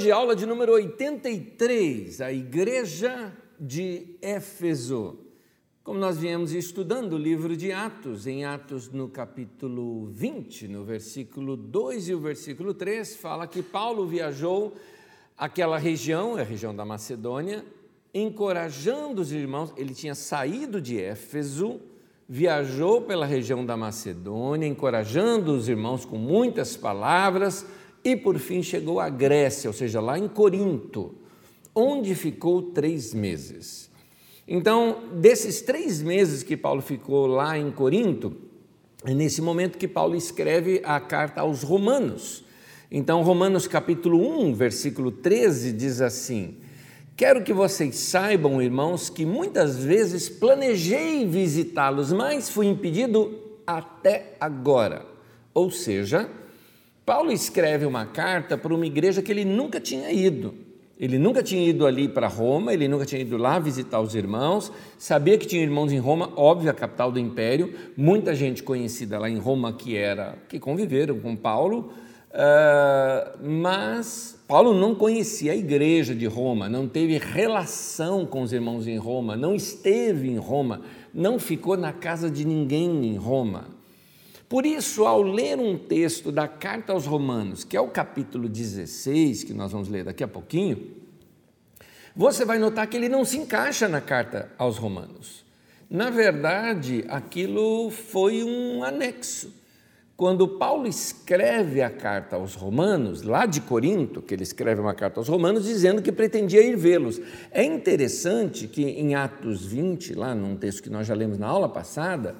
Hoje, aula de número 83, a Igreja de Éfeso. Como nós viemos estudando o livro de Atos, em Atos no capítulo 20, no versículo 2 e o versículo 3, fala que Paulo viajou aquela região, a região da Macedônia, encorajando os irmãos, ele tinha saído de Éfeso, viajou pela região da Macedônia, encorajando os irmãos com muitas palavras, e por fim chegou à Grécia, ou seja, lá em Corinto, onde ficou três meses. Então, desses três meses que Paulo ficou lá em Corinto, é nesse momento que Paulo escreve a carta aos Romanos. Então, Romanos capítulo 1, versículo 13 diz assim: Quero que vocês saibam, irmãos, que muitas vezes planejei visitá-los, mas fui impedido até agora. Ou seja, Paulo escreve uma carta para uma igreja que ele nunca tinha ido. Ele nunca tinha ido ali para Roma, ele nunca tinha ido lá visitar os irmãos, sabia que tinha irmãos em Roma, óbvio, a capital do império, muita gente conhecida lá em Roma que era que conviveram com Paulo, uh, mas Paulo não conhecia a igreja de Roma, não teve relação com os irmãos em Roma, não esteve em Roma, não ficou na casa de ninguém em Roma. Por isso, ao ler um texto da carta aos Romanos, que é o capítulo 16, que nós vamos ler daqui a pouquinho, você vai notar que ele não se encaixa na carta aos Romanos. Na verdade, aquilo foi um anexo. Quando Paulo escreve a carta aos Romanos, lá de Corinto, que ele escreve uma carta aos Romanos dizendo que pretendia ir vê-los. É interessante que em Atos 20, lá num texto que nós já lemos na aula passada,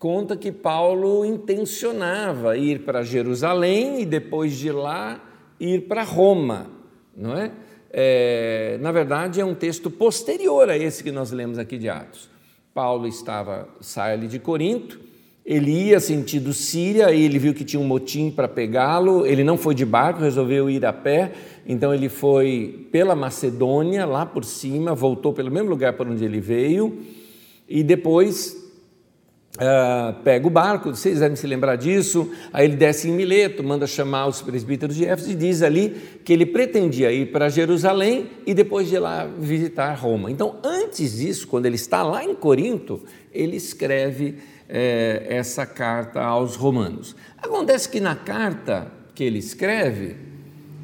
conta que Paulo intencionava ir para Jerusalém e depois de lá ir para Roma, não é? é? Na verdade, é um texto posterior a esse que nós lemos aqui de Atos. Paulo estava, sai ali de Corinto, ele ia sentido Síria, ele viu que tinha um motim para pegá-lo, ele não foi de barco, resolveu ir a pé, então ele foi pela Macedônia, lá por cima, voltou pelo mesmo lugar para onde ele veio, e depois Uh, pega o barco, vocês devem se lembrar disso, aí ele desce em Mileto, manda chamar os presbíteros de Éfeso e diz ali que ele pretendia ir para Jerusalém e depois de lá visitar Roma. Então, antes disso, quando ele está lá em Corinto, ele escreve eh, essa carta aos romanos. Acontece que na carta que ele escreve,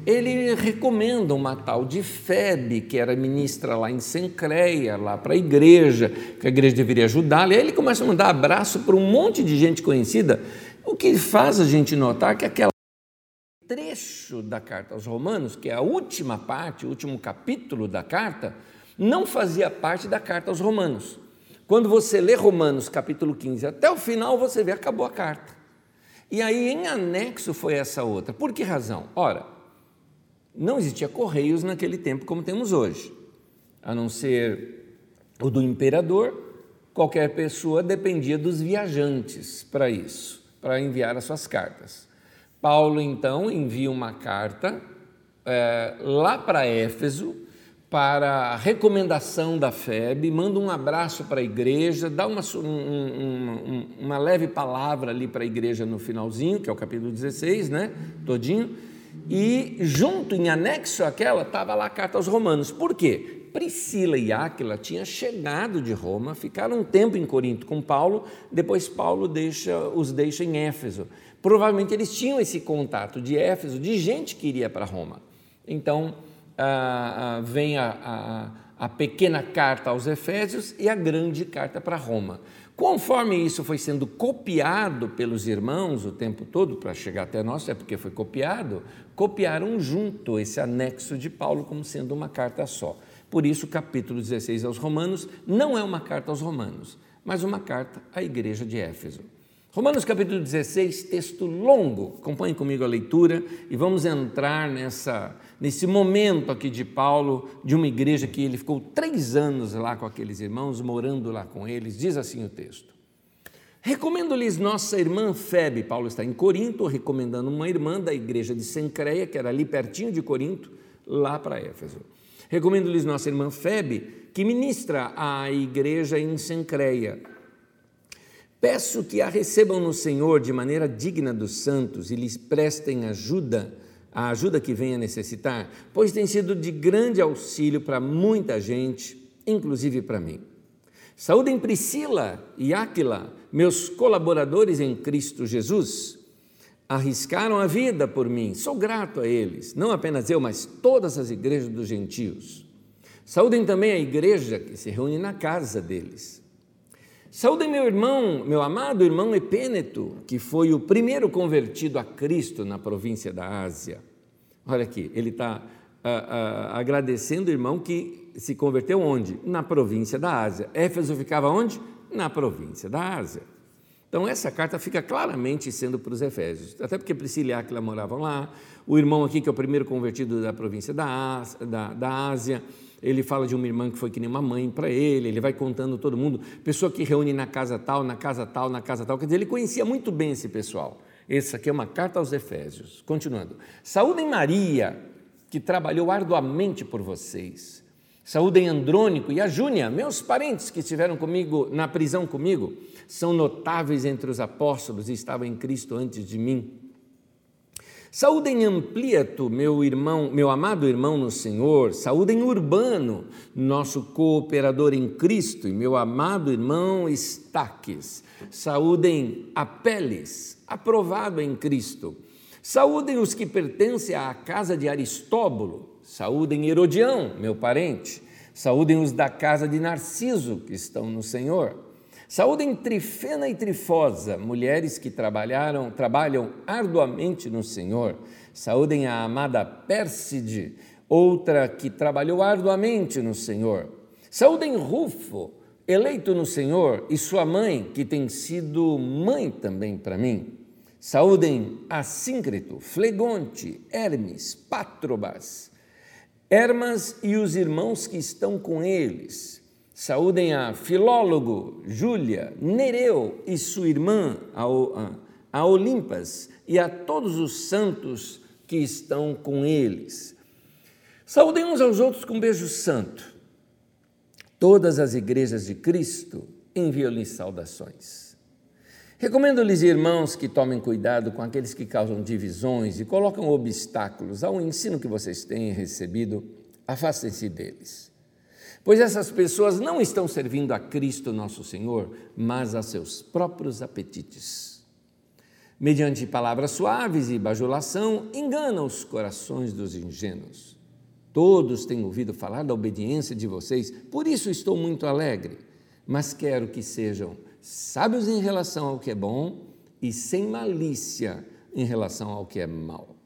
ele recomenda uma tal de Febe, que era ministra lá em Sencreia, lá para a igreja, que a igreja deveria ajudá-la. E aí ele começa a mandar abraço para um monte de gente conhecida, o que faz a gente notar que aquela trecho da carta aos Romanos, que é a última parte, o último capítulo da carta, não fazia parte da carta aos Romanos. Quando você lê Romanos capítulo 15 até o final, você vê, acabou a carta. E aí, em anexo, foi essa outra. Por que razão? Ora, não existia correios naquele tempo como temos hoje, a não ser o do imperador, qualquer pessoa dependia dos viajantes para isso, para enviar as suas cartas. Paulo então envia uma carta é, lá para Éfeso para recomendação da FEB, manda um abraço para a igreja, dá uma, um, um, uma leve palavra ali para a igreja no finalzinho, que é o capítulo 16, né? Todinho e junto, em anexo àquela, estava lá a carta aos romanos. Por quê? Priscila e Áquila tinham chegado de Roma, ficaram um tempo em Corinto com Paulo, depois Paulo deixa, os deixa em Éfeso. Provavelmente eles tinham esse contato de Éfeso, de gente que iria para Roma. Então, ah, vem a, a, a pequena carta aos Efésios e a grande carta para Roma. Conforme isso foi sendo copiado pelos irmãos o tempo todo, para chegar até nós, é porque foi copiado, copiaram junto esse anexo de Paulo como sendo uma carta só. Por isso, o capítulo 16 aos Romanos não é uma carta aos Romanos, mas uma carta à igreja de Éfeso. Romanos capítulo 16, texto longo. Acompanhe comigo a leitura e vamos entrar nessa, nesse momento aqui de Paulo, de uma igreja que ele ficou três anos lá com aqueles irmãos, morando lá com eles. Diz assim o texto. Recomendo-lhes nossa irmã Febe, Paulo está em Corinto, recomendando uma irmã da igreja de Sencreia, que era ali pertinho de Corinto, lá para Éfeso. Recomendo-lhes nossa irmã Febe, que ministra à igreja em Sencreia Peço que a recebam no Senhor de maneira digna dos santos e lhes prestem ajuda a ajuda que venha necessitar, pois tem sido de grande auxílio para muita gente, inclusive para mim. Saúdem Priscila e Áquila, meus colaboradores em Cristo Jesus. Arriscaram a vida por mim, sou grato a eles, não apenas eu, mas todas as igrejas dos gentios. Saúdem também a igreja que se reúne na casa deles. Saúdem meu irmão, meu amado irmão Epêneto, que foi o primeiro convertido a Cristo na província da Ásia. Olha aqui, ele está ah, ah, agradecendo o irmão que se converteu onde? Na província da Ásia. Éfeso ficava onde? Na província da Ásia. Então, essa carta fica claramente sendo para os Efésios, até porque Priscila e Áquila moravam lá, o irmão aqui, que é o primeiro convertido da província da, da, da Ásia, ele fala de uma irmã que foi que nem uma mãe para ele, ele vai contando todo mundo, pessoa que reúne na casa tal, na casa tal, na casa tal. Quer dizer, ele conhecia muito bem esse pessoal. Essa aqui é uma carta aos Efésios. Continuando. Saúdem Maria, que trabalhou arduamente por vocês. Saúdem Andrônico e a Júnia, meus parentes que estiveram comigo na prisão comigo, são notáveis entre os apóstolos e estavam em Cristo antes de mim. Saúdem Ampliato, meu irmão, meu amado irmão no Senhor, saúdem Urbano, nosso cooperador em Cristo, e meu amado irmão Estaques. Saúdem Apeles, aprovado em Cristo. Saúdem os que pertencem à casa de Aristóbulo. Saúdem Herodião, meu parente. Saúdem os da casa de Narciso, que estão no Senhor. Saúdem Trifena e Trifosa, mulheres que trabalharam, trabalham arduamente no Senhor. Saúdem a amada Pérside, outra que trabalhou arduamente no Senhor. Saúdem Rufo, eleito no Senhor, e sua mãe, que tem sido mãe também para mim. Saúdem Assíncrito, Flegonte, Hermes, Patrobas, Hermas e os irmãos que estão com eles. Saúdem a Filólogo, Júlia, Nereu e sua irmã, a Olimpas, e a todos os santos que estão com eles. Saúdem uns aos outros com um beijo santo. Todas as igrejas de Cristo enviam-lhes saudações. Recomendo-lhes, irmãos, que tomem cuidado com aqueles que causam divisões e colocam obstáculos ao ensino que vocês têm recebido. Afastem-se deles pois essas pessoas não estão servindo a Cristo nosso Senhor, mas a seus próprios apetites. Mediante palavras suaves e bajulação, enganam os corações dos ingênuos. Todos têm ouvido falar da obediência de vocês, por isso estou muito alegre, mas quero que sejam sábios em relação ao que é bom e sem malícia em relação ao que é mal.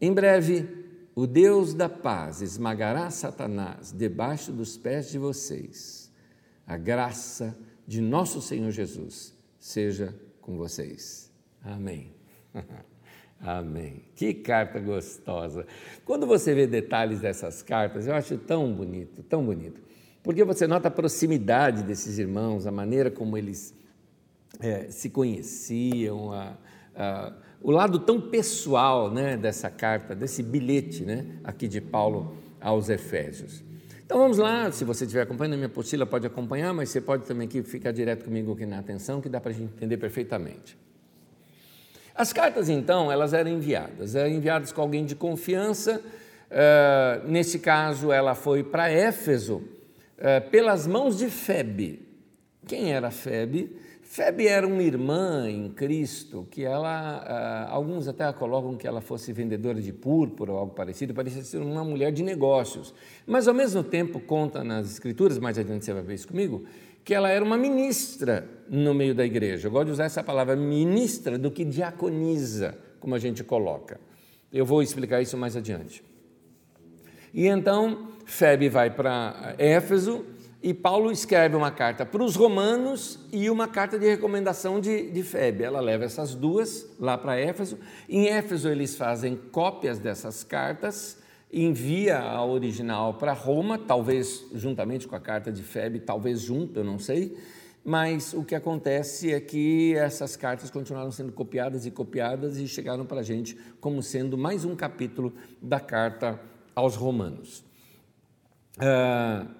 Em breve, o Deus da paz esmagará Satanás debaixo dos pés de vocês. A graça de nosso Senhor Jesus seja com vocês. Amém. Amém. Que carta gostosa. Quando você vê detalhes dessas cartas, eu acho tão bonito, tão bonito. Porque você nota a proximidade desses irmãos, a maneira como eles é, se conheciam, a, a o lado tão pessoal né, dessa carta, desse bilhete né, aqui de Paulo aos Efésios. Então vamos lá, se você estiver acompanhando a minha apostila, pode acompanhar, mas você pode também aqui ficar direto comigo aqui na atenção, que dá para a gente entender perfeitamente. As cartas, então, elas eram enviadas, eram enviadas com alguém de confiança. Uh, nesse caso, ela foi para Éfeso uh, pelas mãos de Febe. Quem era Febe? Febe era uma irmã em Cristo que ela, ah, alguns até colocam que ela fosse vendedora de púrpura ou algo parecido, parecia ser uma mulher de negócios. Mas ao mesmo tempo conta nas escrituras, mais adiante você vai ver isso comigo, que ela era uma ministra no meio da igreja. Eu gosto de usar essa palavra ministra do que diaconiza, como a gente coloca. Eu vou explicar isso mais adiante. E então Febe vai para Éfeso, e Paulo escreve uma carta para os romanos e uma carta de recomendação de, de Febe. Ela leva essas duas lá para Éfeso. Em Éfeso, eles fazem cópias dessas cartas, envia a original para Roma, talvez juntamente com a carta de Febe, talvez junto, eu não sei. Mas o que acontece é que essas cartas continuaram sendo copiadas e copiadas e chegaram para a gente como sendo mais um capítulo da carta aos Romanos. Uh,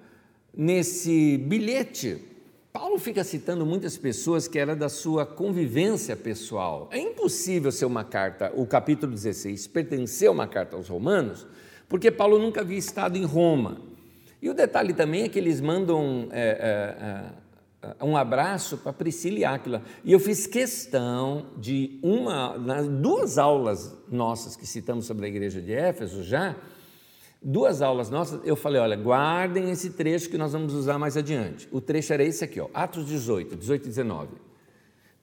nesse bilhete, Paulo fica citando muitas pessoas que era da sua convivência pessoal. É impossível ser uma carta, o capítulo 16, pertencer a uma carta aos Romanos, porque Paulo nunca havia estado em Roma. E o detalhe também é que eles mandam é, é, é, um abraço para Priscila e Áquila. E eu fiz questão de uma, nas duas aulas nossas que citamos sobre a igreja de Éfeso já, duas aulas nossas, eu falei, olha, guardem esse trecho que nós vamos usar mais adiante. O trecho era esse aqui, ó, Atos 18, 18 e 19.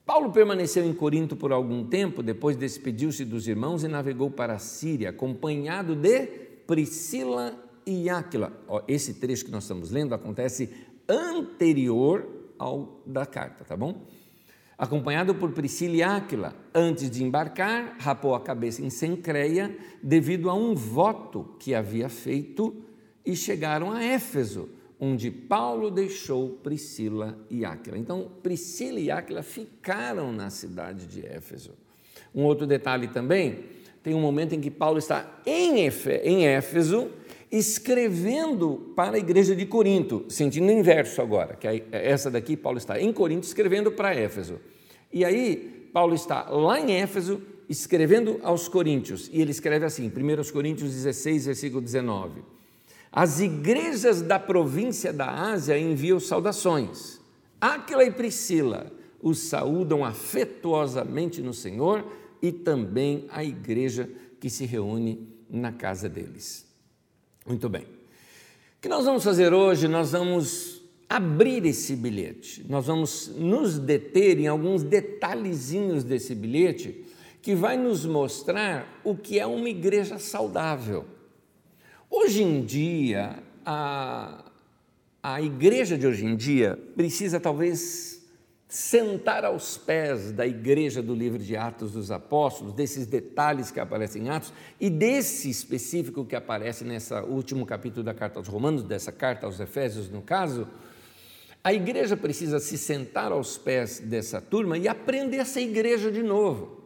Paulo permaneceu em Corinto por algum tempo, depois despediu-se dos irmãos e navegou para a Síria, acompanhado de Priscila e Áquila. Ó, esse trecho que nós estamos lendo acontece anterior ao da carta, tá bom? Acompanhado por Priscila e Áquila. Antes de embarcar, rapou a cabeça em Sencreia devido a um voto que havia feito e chegaram a Éfeso, onde Paulo deixou Priscila e Áquila. Então, Priscila e Áquila ficaram na cidade de Éfeso. Um outro detalhe também, tem um momento em que Paulo está em Éfeso, escrevendo para a igreja de Corinto, sentindo inverso agora, que é essa daqui, Paulo está em Corinto escrevendo para Éfeso. E aí, Paulo está lá em Éfeso escrevendo aos Coríntios, e ele escreve assim, 1 Coríntios 16, versículo 19: As igrejas da província da Ásia enviam saudações. Aquila e Priscila os saúdam afetuosamente no Senhor e também a igreja que se reúne na casa deles. Muito bem. O que nós vamos fazer hoje? Nós vamos abrir esse bilhete. Nós vamos nos deter em alguns detalhezinhos desse bilhete que vai nos mostrar o que é uma igreja saudável. Hoje em dia, a, a igreja de hoje em dia precisa talvez sentar aos pés da igreja do livro de Atos dos Apóstolos, desses detalhes que aparecem em Atos e desse específico que aparece nesse último capítulo da carta aos Romanos, dessa carta aos Efésios, no caso, a igreja precisa se sentar aos pés dessa turma e aprender a ser igreja de novo.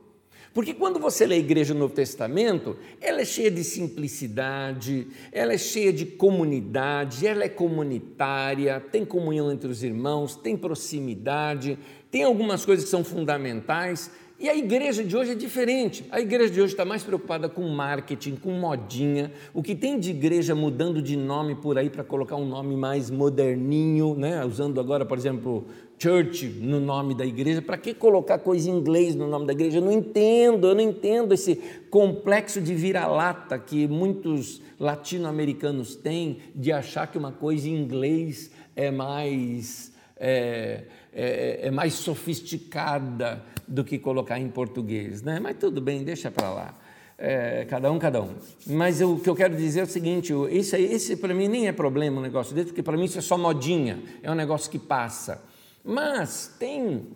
Porque quando você lê a igreja no Novo Testamento, ela é cheia de simplicidade, ela é cheia de comunidade, ela é comunitária, tem comunhão entre os irmãos, tem proximidade, tem algumas coisas que são fundamentais. E a igreja de hoje é diferente. A igreja de hoje está mais preocupada com marketing, com modinha. O que tem de igreja mudando de nome por aí para colocar um nome mais moderninho, né? usando agora, por exemplo, church no nome da igreja, para que colocar coisa em inglês no nome da igreja? Eu não entendo, eu não entendo esse complexo de vira-lata que muitos latino-americanos têm de achar que uma coisa em inglês é mais, é, é, é mais sofisticada do que colocar em português, né? Mas tudo bem, deixa para lá. É, cada um, cada um. Mas eu, o que eu quero dizer é o seguinte: esse, esse para mim nem é problema um negócio desse, porque para mim isso é só modinha, é um negócio que passa. Mas tem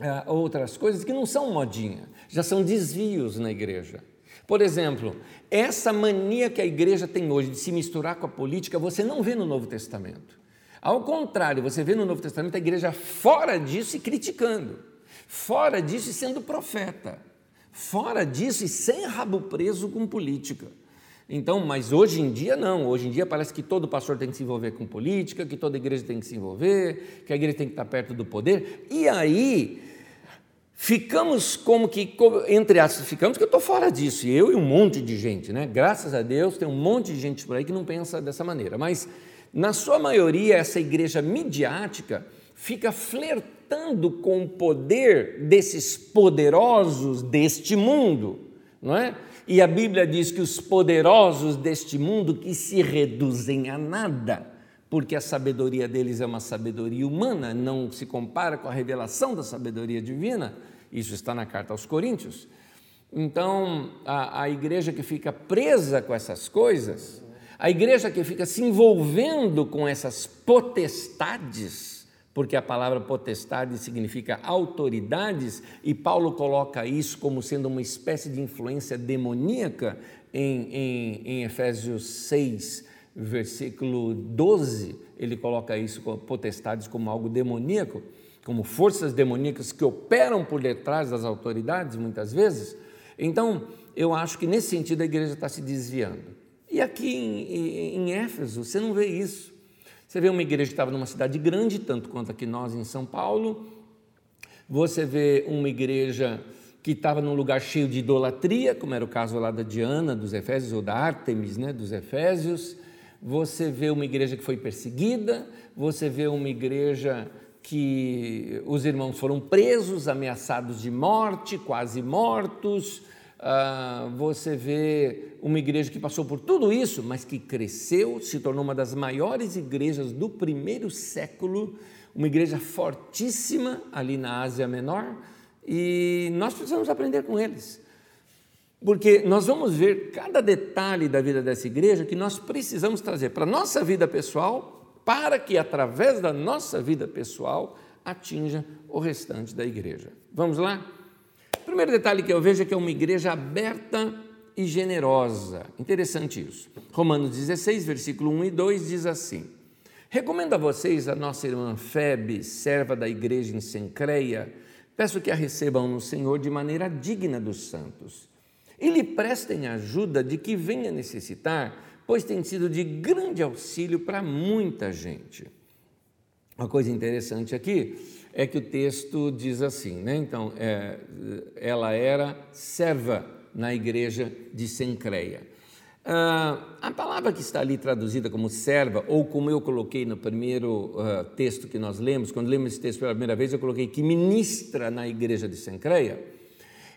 é, outras coisas que não são modinha, já são desvios na igreja. Por exemplo, essa mania que a igreja tem hoje de se misturar com a política, você não vê no Novo Testamento. Ao contrário, você vê no Novo Testamento a igreja fora disso e criticando, fora disso e sendo profeta, fora disso e sem rabo preso com política. Então, mas hoje em dia não, hoje em dia parece que todo pastor tem que se envolver com política, que toda igreja tem que se envolver, que a igreja tem que estar perto do poder, e aí ficamos como que, entre aspas, ficamos que eu estou fora disso, eu e um monte de gente, né? Graças a Deus tem um monte de gente por aí que não pensa dessa maneira, mas na sua maioria essa igreja midiática fica flertando com o poder desses poderosos deste mundo, não é? E a Bíblia diz que os poderosos deste mundo que se reduzem a nada, porque a sabedoria deles é uma sabedoria humana, não se compara com a revelação da sabedoria divina. Isso está na carta aos Coríntios. Então, a, a igreja que fica presa com essas coisas, a igreja que fica se envolvendo com essas potestades, porque a palavra potestade significa autoridades, e Paulo coloca isso como sendo uma espécie de influência demoníaca em, em, em Efésios 6, versículo 12, ele coloca isso, potestades, como algo demoníaco, como forças demoníacas que operam por detrás das autoridades, muitas vezes. Então, eu acho que nesse sentido a igreja está se desviando. E aqui em, em, Éfeso, você não vê isso. Você vê uma igreja que estava numa cidade grande, tanto quanto aqui nós em São Paulo. Você vê uma igreja que estava num lugar cheio de idolatria, como era o caso lá da Diana, dos Efésios, ou da Ártemis, né, dos Efésios. Você vê uma igreja que foi perseguida, você vê uma igreja que os irmãos foram presos, ameaçados de morte, quase mortos. Ah, você vê uma igreja que passou por tudo isso, mas que cresceu, se tornou uma das maiores igrejas do primeiro século, uma igreja fortíssima ali na Ásia Menor, e nós precisamos aprender com eles. Porque nós vamos ver cada detalhe da vida dessa igreja que nós precisamos trazer para a nossa vida pessoal, para que através da nossa vida pessoal atinja o restante da igreja. Vamos lá? O primeiro detalhe que eu vejo é que é uma igreja aberta e generosa. Interessante isso. Romanos 16, versículo 1 e 2 diz assim: Recomendo a vocês a nossa irmã Febe, serva da igreja em Sencreia, peço que a recebam no Senhor de maneira digna dos santos e lhe prestem ajuda de que venha necessitar, pois tem sido de grande auxílio para muita gente. Uma coisa interessante aqui é que o texto diz assim, né? Então, é, ela era serva na igreja de Sencreia. Uh, a palavra que está ali traduzida como serva, ou como eu coloquei no primeiro uh, texto que nós lemos, quando lemos esse texto pela primeira vez, eu coloquei que ministra na igreja de Sencreia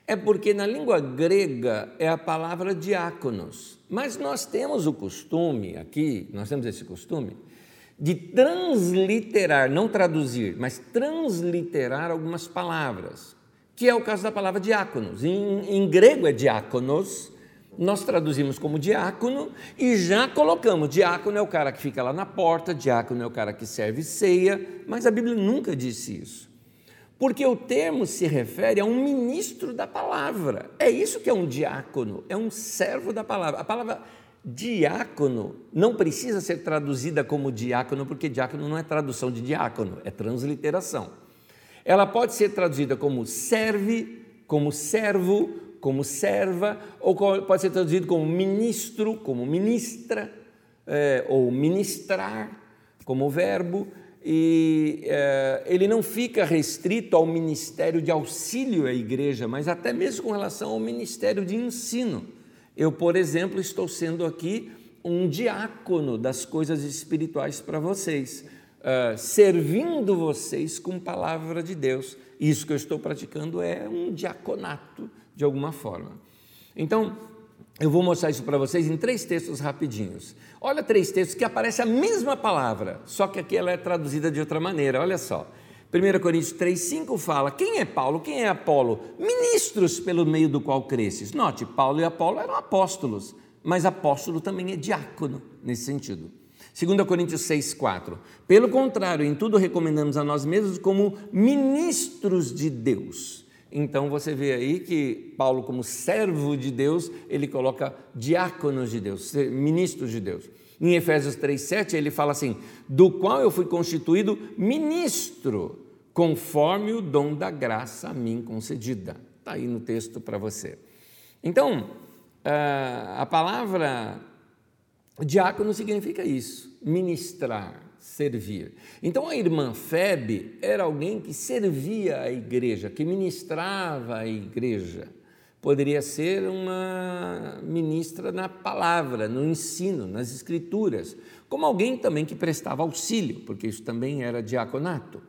é porque na língua grega é a palavra diáconos. Mas nós temos o costume aqui, nós temos esse costume, de transliterar, não traduzir, mas transliterar algumas palavras, que é o caso da palavra diáconos. Em, em grego é diáconos, nós traduzimos como diácono e já colocamos: diácono é o cara que fica lá na porta, diácono é o cara que serve ceia, mas a Bíblia nunca disse isso porque o termo se refere a um ministro da palavra. É isso que é um diácono, é um servo da palavra. A palavra diácono não precisa ser traduzida como diácono, porque diácono não é tradução de diácono, é transliteração. Ela pode ser traduzida como serve, como servo, como serva, ou pode ser traduzido como ministro, como ministra, é, ou ministrar, como verbo e é, ele não fica restrito ao ministério de auxílio à igreja, mas até mesmo com relação ao ministério de ensino. Eu, por exemplo, estou sendo aqui um diácono das coisas espirituais para vocês, uh, servindo vocês com palavra de Deus. Isso que eu estou praticando é um diaconato, de alguma forma. Então, eu vou mostrar isso para vocês em três textos rapidinhos. Olha três textos que aparece a mesma palavra, só que aqui ela é traduzida de outra maneira. Olha só. 1 Coríntios 3,5 fala: Quem é Paulo? Quem é Apolo? Ministros pelo meio do qual cresces. Note, Paulo e Apolo eram apóstolos, mas apóstolo também é diácono nesse sentido. 2 Coríntios 6,4 Pelo contrário, em tudo recomendamos a nós mesmos como ministros de Deus então você vê aí que Paulo, como servo de Deus, ele coloca diáconos de Deus, ministros de Deus. Em Efésios 3,7 ele fala assim: do qual eu fui constituído ministro, conforme o dom da graça a mim concedida. Está aí no texto para você. Então, a palavra diácono significa isso, ministrar servir. Então a irmã Febe era alguém que servia a igreja, que ministrava a igreja. Poderia ser uma ministra na palavra, no ensino, nas escrituras, como alguém também que prestava auxílio, porque isso também era diaconato.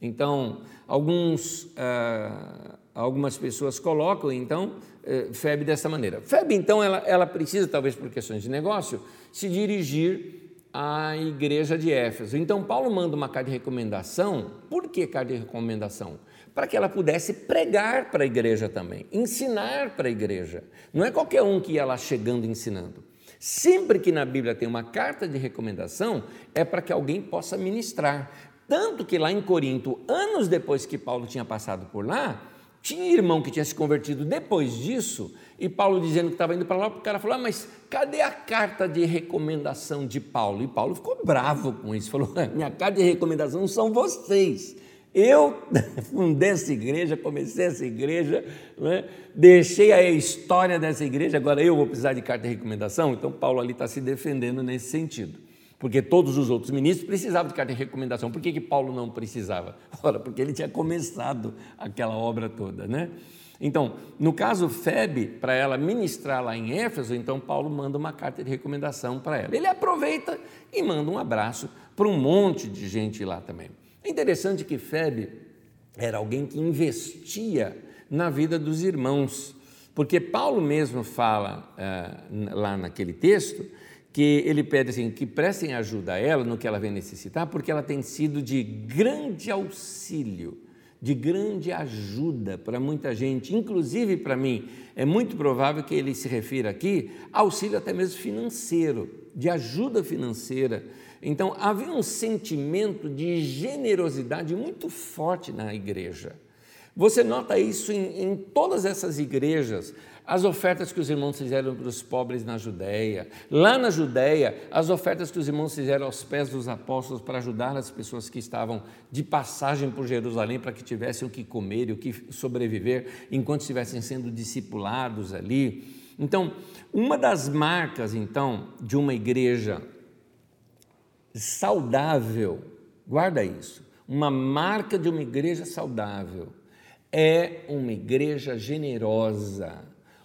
Então, alguns, ah, algumas pessoas colocam, então, eh, Febe dessa maneira. Febe, então, ela, ela precisa, talvez por questões de negócio, se dirigir à igreja de Éfeso. Então, Paulo manda uma carta de recomendação. Por que carta de recomendação? Para que ela pudesse pregar para a igreja também, ensinar para a igreja. Não é qualquer um que ia lá chegando ensinando. Sempre que na Bíblia tem uma carta de recomendação, é para que alguém possa ministrar. Tanto que lá em Corinto, anos depois que Paulo tinha passado por lá, tinha irmão que tinha se convertido depois disso, e Paulo dizendo que estava indo para lá, o cara falou: ah, Mas cadê a carta de recomendação de Paulo? E Paulo ficou bravo com isso, falou: Minha carta de recomendação são vocês. Eu fundei essa igreja, comecei essa igreja, né? deixei a história dessa igreja, agora eu vou precisar de carta de recomendação. Então, Paulo ali está se defendendo nesse sentido. Porque todos os outros ministros precisavam de carta de recomendação. Por que, que Paulo não precisava? Ora, porque ele tinha começado aquela obra toda, né? Então, no caso Febe, para ela ministrar lá em Éfeso, então Paulo manda uma carta de recomendação para ela. Ele aproveita e manda um abraço para um monte de gente lá também. É interessante que Febe era alguém que investia na vida dos irmãos, porque Paulo mesmo fala uh, lá naquele texto que ele pede assim, que prestem ajuda a ela no que ela vem necessitar, porque ela tem sido de grande auxílio, de grande ajuda para muita gente, inclusive para mim. É muito provável que ele se refira aqui a auxílio até mesmo financeiro, de ajuda financeira. Então havia um sentimento de generosidade muito forte na igreja. Você nota isso em, em, todas essas igrejas, as ofertas que os irmãos fizeram para os pobres na Judéia. Lá na Judéia, as ofertas que os irmãos fizeram aos pés dos apóstolos para ajudar as pessoas que estavam de passagem por Jerusalém para que tivessem o que comer e o que sobreviver enquanto estivessem sendo discipulados ali. Então, uma das marcas, então, de uma igreja saudável, guarda isso, uma marca de uma igreja saudável é uma igreja generosa,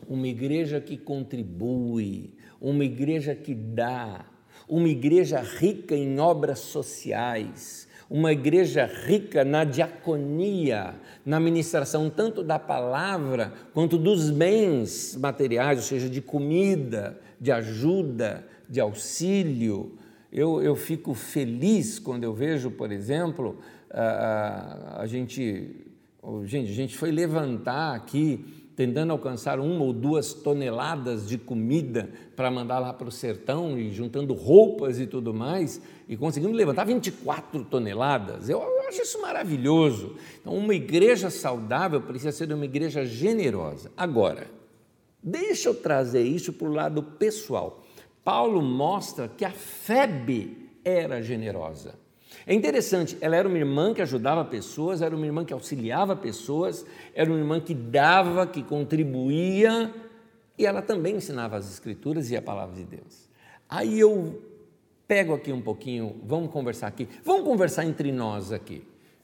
uma igreja que contribui, uma igreja que dá, uma igreja rica em obras sociais, uma igreja rica na diaconia, na ministração tanto da palavra quanto dos bens materiais, ou seja, de comida, de ajuda, de auxílio. Eu, eu fico feliz quando eu vejo, por exemplo, a, a, a gente Gente, a gente foi levantar aqui, tentando alcançar uma ou duas toneladas de comida para mandar lá para o sertão e juntando roupas e tudo mais, e conseguimos levantar 24 toneladas. Eu, eu acho isso maravilhoso. Então, uma igreja saudável precisa ser uma igreja generosa. Agora, deixa eu trazer isso para o lado pessoal. Paulo mostra que a Febe era generosa. É interessante, ela era uma irmã que ajudava pessoas, era uma irmã que auxiliava pessoas, era uma irmã que dava, que contribuía, e ela também ensinava as Escrituras e a palavra de Deus. Aí eu pego aqui um pouquinho, vamos conversar aqui, vamos conversar entre nós aqui.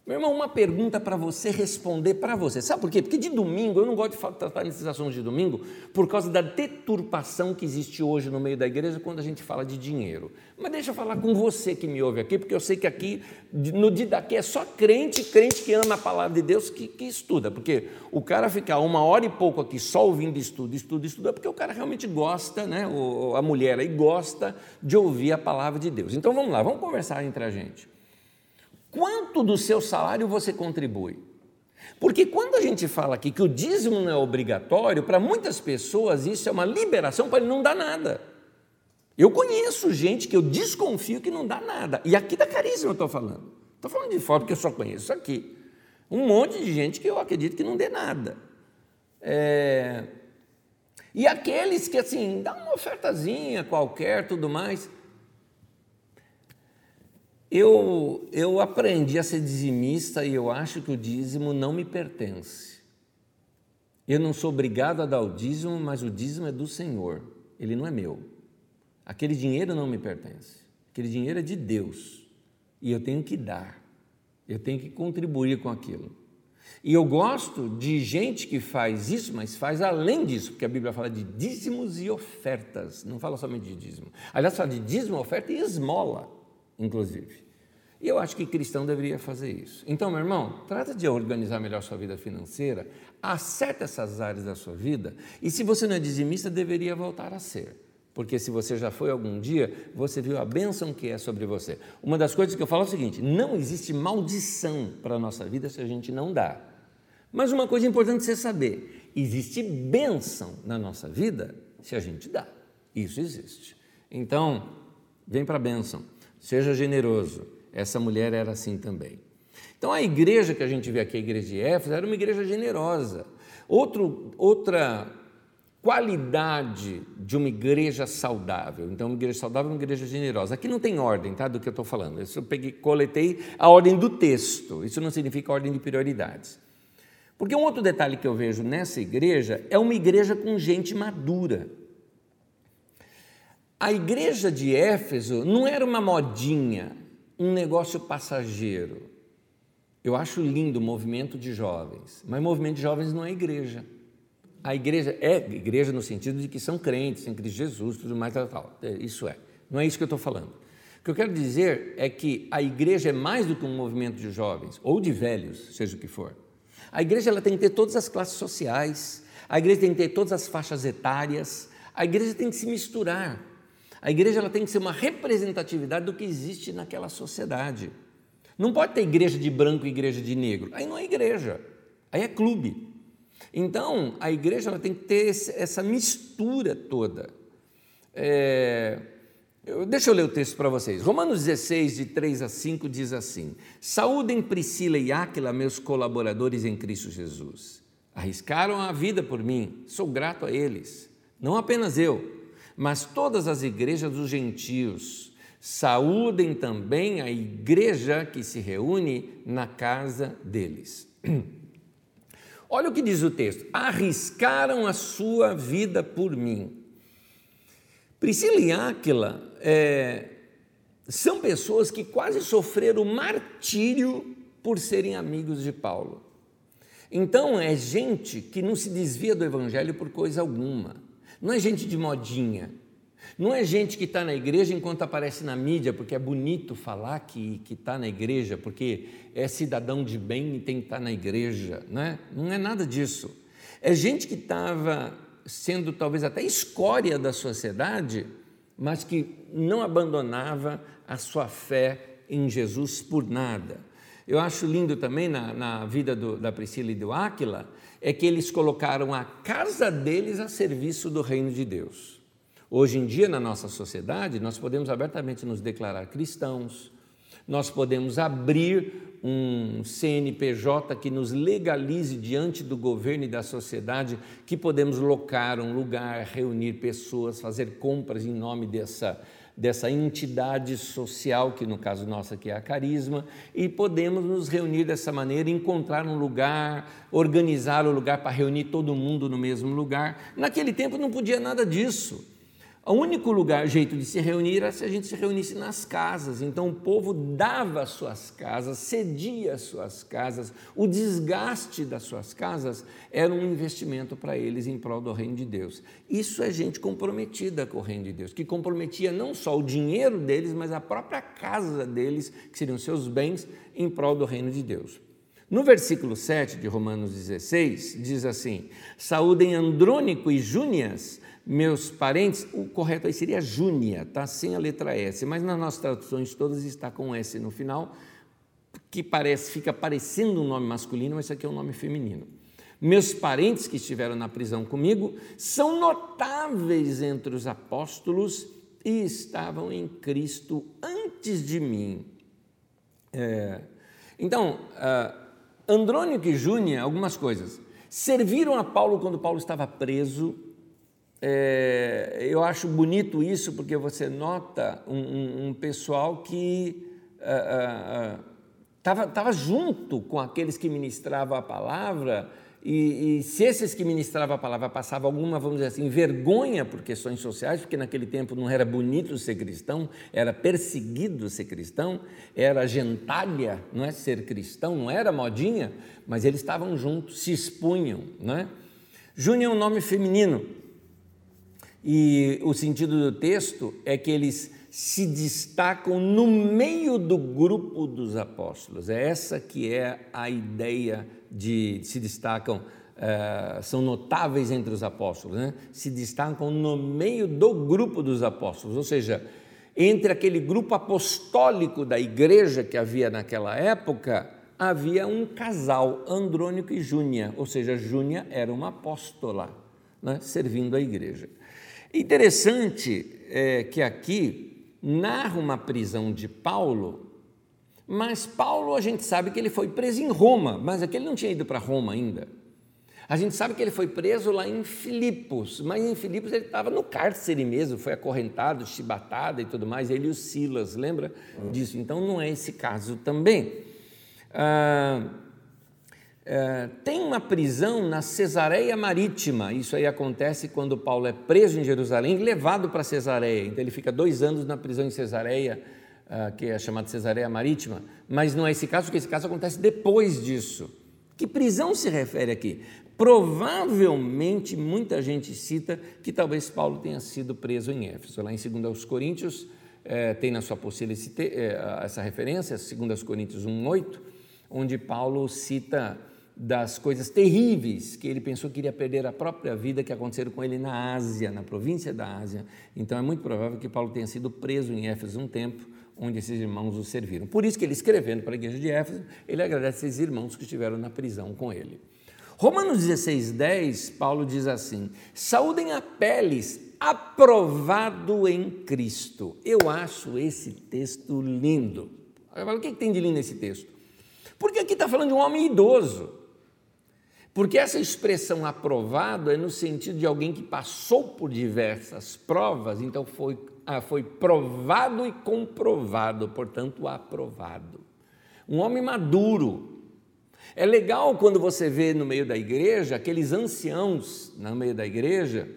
Meu irmão, uma pergunta para você responder para você. Sabe por quê? Porque de domingo, eu não gosto de tratar nesses assuntos de domingo, por causa da deturpação que existe hoje no meio da igreja quando a gente fala de dinheiro. Mas deixa eu falar com você que me ouve aqui, porque eu sei que aqui, no dia daqui, é só crente, crente que ama a palavra de Deus que, que estuda. Porque o cara ficar uma hora e pouco aqui só ouvindo estudo, estudo, estudo, é porque o cara realmente gosta, né? a mulher aí gosta de ouvir a palavra de Deus. Então vamos lá, vamos conversar entre a gente. Quanto do seu salário você contribui? Porque quando a gente fala aqui que o dízimo não é obrigatório, para muitas pessoas isso é uma liberação para ele não dar nada. Eu conheço gente que eu desconfio que não dá nada. E aqui da caríssima eu estou falando. Estou falando de fora porque eu só conheço aqui. Um monte de gente que eu acredito que não dê nada. É... E aqueles que assim, dá uma ofertazinha qualquer, tudo mais. Eu, eu aprendi a ser dizimista e eu acho que o dízimo não me pertence. Eu não sou obrigado a dar o dízimo, mas o dízimo é do Senhor, ele não é meu. Aquele dinheiro não me pertence, aquele dinheiro é de Deus e eu tenho que dar, eu tenho que contribuir com aquilo. E eu gosto de gente que faz isso, mas faz além disso, porque a Bíblia fala de dízimos e ofertas, não fala somente de dízimo. Aliás, fala de dízimo, oferta e esmola inclusive. E eu acho que cristão deveria fazer isso. Então, meu irmão, trata de organizar melhor sua vida financeira, acerta essas áreas da sua vida, e se você não é dizimista, deveria voltar a ser. Porque se você já foi algum dia, você viu a bênção que é sobre você. Uma das coisas que eu falo é o seguinte: não existe maldição para a nossa vida se a gente não dá. Mas uma coisa importante você saber: existe bênção na nossa vida se a gente dá. Isso existe. Então, vem para a bênção. Seja generoso. Essa mulher era assim também. Então a igreja que a gente vê aqui, a igreja de Éfeso, era uma igreja generosa. Outro, outra qualidade de uma igreja saudável. Então, uma igreja saudável é uma igreja generosa. Aqui não tem ordem, tá, do que eu estou falando. Eu peguei, coletei a ordem do texto. Isso não significa ordem de prioridades. Porque um outro detalhe que eu vejo nessa igreja é uma igreja com gente madura. A igreja de Éfeso não era uma modinha, um negócio passageiro. Eu acho lindo o movimento de jovens, mas movimento de jovens não é igreja. A igreja é igreja no sentido de que são crentes em Cristo Jesus, tudo mais, tal, tal. É, isso é. Não é isso que eu estou falando. O que eu quero dizer é que a igreja é mais do que um movimento de jovens ou de velhos, seja o que for. A igreja ela tem que ter todas as classes sociais, a igreja tem que ter todas as faixas etárias, a igreja tem que se misturar. A igreja ela tem que ser uma representatividade do que existe naquela sociedade. Não pode ter igreja de branco e igreja de negro. Aí não é igreja, aí é clube. Então, a igreja ela tem que ter essa mistura toda. É, eu, deixa eu ler o texto para vocês. Romanos 16, de 3 a 5, diz assim: Saúdem Priscila e Áquila, meus colaboradores em Cristo Jesus. Arriscaram a vida por mim, sou grato a eles. Não apenas eu, mas todas as igrejas dos gentios. Saúdem também a igreja que se reúne na casa deles. Olha o que diz o texto: arriscaram a sua vida por mim. Priscila e Áquila é, são pessoas que quase sofreram martírio por serem amigos de Paulo. Então, é gente que não se desvia do evangelho por coisa alguma. Não é gente de modinha. Não é gente que está na igreja enquanto aparece na mídia, porque é bonito falar que está na igreja, porque é cidadão de bem e tem que estar tá na igreja. Né? Não é nada disso. É gente que estava sendo talvez até escória da sociedade, mas que não abandonava a sua fé em Jesus por nada. Eu acho lindo também na, na vida do, da Priscila e do Áquila, é que eles colocaram a casa deles a serviço do reino de Deus. Hoje em dia, na nossa sociedade, nós podemos abertamente nos declarar cristãos, nós podemos abrir um CNPJ que nos legalize diante do governo e da sociedade, que podemos locar um lugar, reunir pessoas, fazer compras em nome dessa, dessa entidade social, que no caso nosso aqui é a Carisma, e podemos nos reunir dessa maneira, encontrar um lugar, organizar o lugar para reunir todo mundo no mesmo lugar. Naquele tempo não podia nada disso. O único lugar, jeito de se reunir era se a gente se reunisse nas casas. Então o povo dava as suas casas, cedia as suas casas. O desgaste das suas casas era um investimento para eles em prol do reino de Deus. Isso é gente comprometida com o reino de Deus, que comprometia não só o dinheiro deles, mas a própria casa deles, que seriam seus bens, em prol do reino de Deus. No versículo 7 de Romanos 16, diz assim: Saúdem Andrônico e Júnias meus parentes, o correto aí seria Júnia, tá? Sem a letra S, mas nas nossas traduções todas está com S no final, que parece, fica parecendo um nome masculino, mas isso aqui é um nome feminino. Meus parentes que estiveram na prisão comigo são notáveis entre os apóstolos e estavam em Cristo antes de mim. É, então, uh, Andrônico e Júnia, algumas coisas. Serviram a Paulo quando Paulo estava preso é, eu acho bonito isso porque você nota um, um, um pessoal que estava uh, uh, junto com aqueles que ministravam a palavra e, e, se esses que ministravam a palavra passavam alguma, vamos dizer assim, vergonha por questões sociais, porque naquele tempo não era bonito ser cristão, era perseguido ser cristão, era gentalha, não é ser cristão, não era modinha, mas eles estavam juntos, se expunham, não é? Júnior é um nome feminino, e o sentido do texto é que eles se destacam no meio do grupo dos apóstolos. É essa que é a ideia de se destacam, uh, são notáveis entre os apóstolos, né? se destacam no meio do grupo dos apóstolos, ou seja, entre aquele grupo apostólico da igreja que havia naquela época, havia um casal, Andrônico e Júnia, ou seja, Júnia era uma apóstola, né? servindo a igreja. Interessante é, que aqui narra uma prisão de Paulo, mas Paulo a gente sabe que ele foi preso em Roma, mas aquele não tinha ido para Roma ainda. A gente sabe que ele foi preso lá em Filipos, mas em Filipos ele estava no cárcere mesmo, foi acorrentado, chibatado e tudo mais, ele e o Silas, lembra disso? Então não é esse caso também. Ah, é, tem uma prisão na Cesareia Marítima. Isso aí acontece quando Paulo é preso em Jerusalém e levado para Cesareia. Então ele fica dois anos na prisão em Cesareia, uh, que é chamada Cesareia Marítima. Mas não é esse caso, porque esse caso acontece depois disso. Que prisão se refere aqui? Provavelmente muita gente cita que talvez Paulo tenha sido preso em Éfeso. Lá em 2 Coríntios eh, tem na sua apostila eh, essa referência, 2 Coríntios 1,8, onde Paulo cita das coisas terríveis que ele pensou que iria perder a própria vida que aconteceram com ele na Ásia, na província da Ásia. Então é muito provável que Paulo tenha sido preso em Éfeso um tempo, onde esses irmãos o serviram. Por isso que ele escrevendo para a igreja de Éfeso, ele agradece esses irmãos que estiveram na prisão com ele. Romanos 16, 10, Paulo diz assim: saúdem a Peles, aprovado em Cristo. Eu acho esse texto lindo. o que tem de lindo nesse texto? Porque aqui está falando de um homem idoso. Porque essa expressão aprovado é no sentido de alguém que passou por diversas provas, então foi, ah, foi provado e comprovado, portanto, aprovado. Um homem maduro. É legal quando você vê no meio da igreja aqueles anciãos no meio da igreja,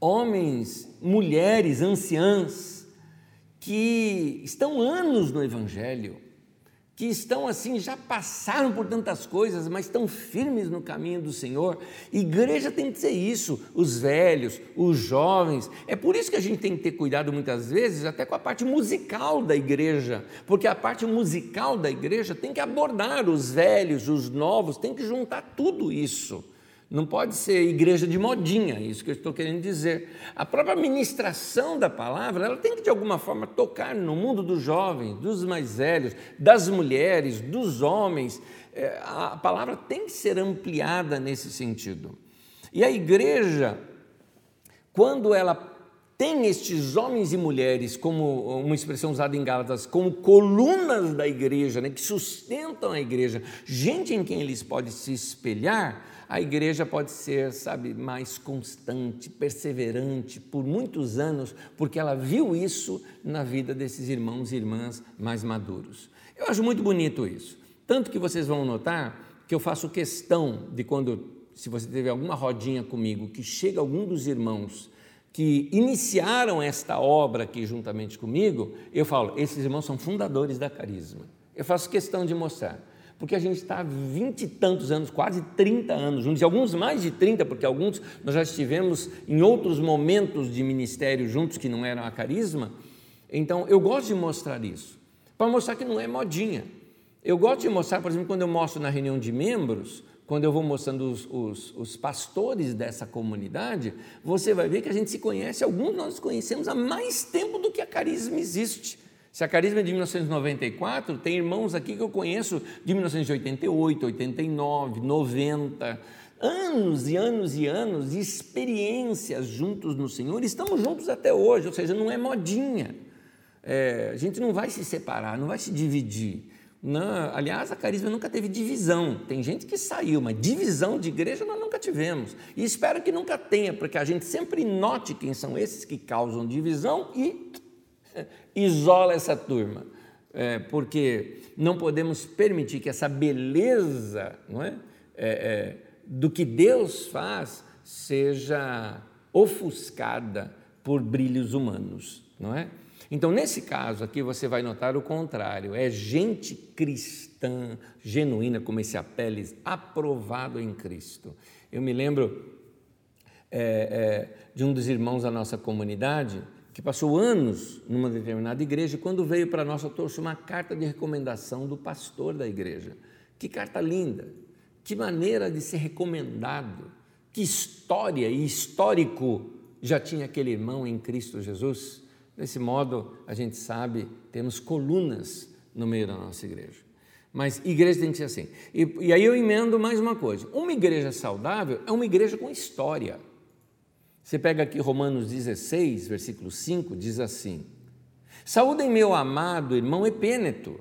homens, mulheres, anciãs, que estão anos no Evangelho, que estão assim, já passaram por tantas coisas, mas estão firmes no caminho do Senhor. Igreja tem que ser isso, os velhos, os jovens. É por isso que a gente tem que ter cuidado muitas vezes até com a parte musical da igreja, porque a parte musical da igreja tem que abordar os velhos, os novos, tem que juntar tudo isso. Não pode ser igreja de modinha, isso que eu estou querendo dizer. A própria ministração da palavra, ela tem que de alguma forma tocar no mundo dos jovens, dos mais velhos, das mulheres, dos homens. É, a palavra tem que ser ampliada nesse sentido. E a igreja, quando ela tem estes homens e mulheres, como uma expressão usada em Gálatas, como colunas da igreja, né, que sustentam a igreja, gente em quem eles podem se espelhar, a igreja pode ser, sabe, mais constante, perseverante por muitos anos, porque ela viu isso na vida desses irmãos e irmãs mais maduros. Eu acho muito bonito isso. Tanto que vocês vão notar que eu faço questão de quando, se você teve alguma rodinha comigo, que chega algum dos irmãos que iniciaram esta obra aqui juntamente comigo, eu falo, esses irmãos são fundadores da Carisma. Eu faço questão de mostrar porque a gente está há vinte e tantos anos, quase 30 anos juntos, e alguns mais de 30, porque alguns nós já estivemos em outros momentos de ministério juntos que não eram a carisma. Então, eu gosto de mostrar isso, para mostrar que não é modinha. Eu gosto de mostrar, por exemplo, quando eu mostro na reunião de membros, quando eu vou mostrando os, os, os, pastores dessa comunidade, você vai ver que a gente se conhece, alguns nós conhecemos há mais tempo do que a carisma existe. Se a Carisma é de 1994, tem irmãos aqui que eu conheço de 1988, 89, 90, anos e anos e anos de experiências juntos no Senhor, estamos juntos até hoje, ou seja, não é modinha. É, a gente não vai se separar, não vai se dividir. Não, aliás, a Carisma nunca teve divisão. Tem gente que saiu, mas divisão de igreja nós nunca tivemos. E espero que nunca tenha, porque a gente sempre note quem são esses que causam divisão e isola essa turma, é, porque não podemos permitir que essa beleza não é? é, é do que Deus faz seja ofuscada por brilhos humanos, não é? Então, nesse caso aqui, você vai notar o contrário: é gente cristã, genuína, como esse Apeles, aprovado em Cristo. Eu me lembro é, é, de um dos irmãos da nossa comunidade que passou anos numa determinada igreja, e quando veio para nós, eu trouxe uma carta de recomendação do pastor da igreja. Que carta linda! Que maneira de ser recomendado! Que história e histórico já tinha aquele irmão em Cristo Jesus? Desse modo, a gente sabe, temos colunas no meio da nossa igreja. Mas igreja tem que ser assim. E, e aí eu emendo mais uma coisa: uma igreja saudável é uma igreja com história. Você pega aqui Romanos 16, versículo 5, diz assim: Saúdem meu amado irmão Epêneto,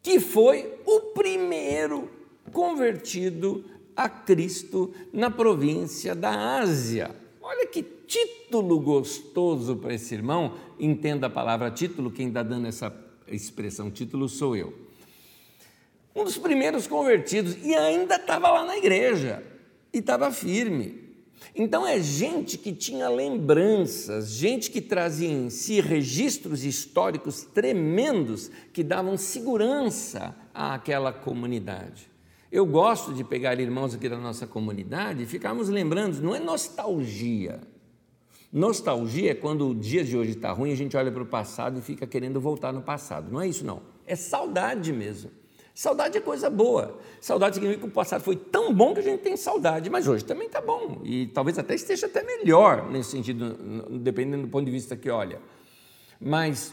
que foi o primeiro convertido a Cristo na província da Ásia. Olha que título gostoso para esse irmão. Entenda a palavra título, quem está dando essa expressão título sou eu. um dos primeiros convertidos, e ainda estava lá na igreja, e estava firme. Então é gente que tinha lembranças, gente que trazia em si registros históricos tremendos que davam segurança àquela comunidade. Eu gosto de pegar irmãos aqui da nossa comunidade e ficarmos lembrando, não é nostalgia. Nostalgia é quando o dia de hoje está ruim, a gente olha para o passado e fica querendo voltar no passado. Não é isso, não. É saudade mesmo. Saudade é coisa boa. Saudade significa que o passado foi tão bom que a gente tem saudade, mas hoje também está bom. E talvez até esteja até melhor nesse sentido, dependendo do ponto de vista que olha. Mas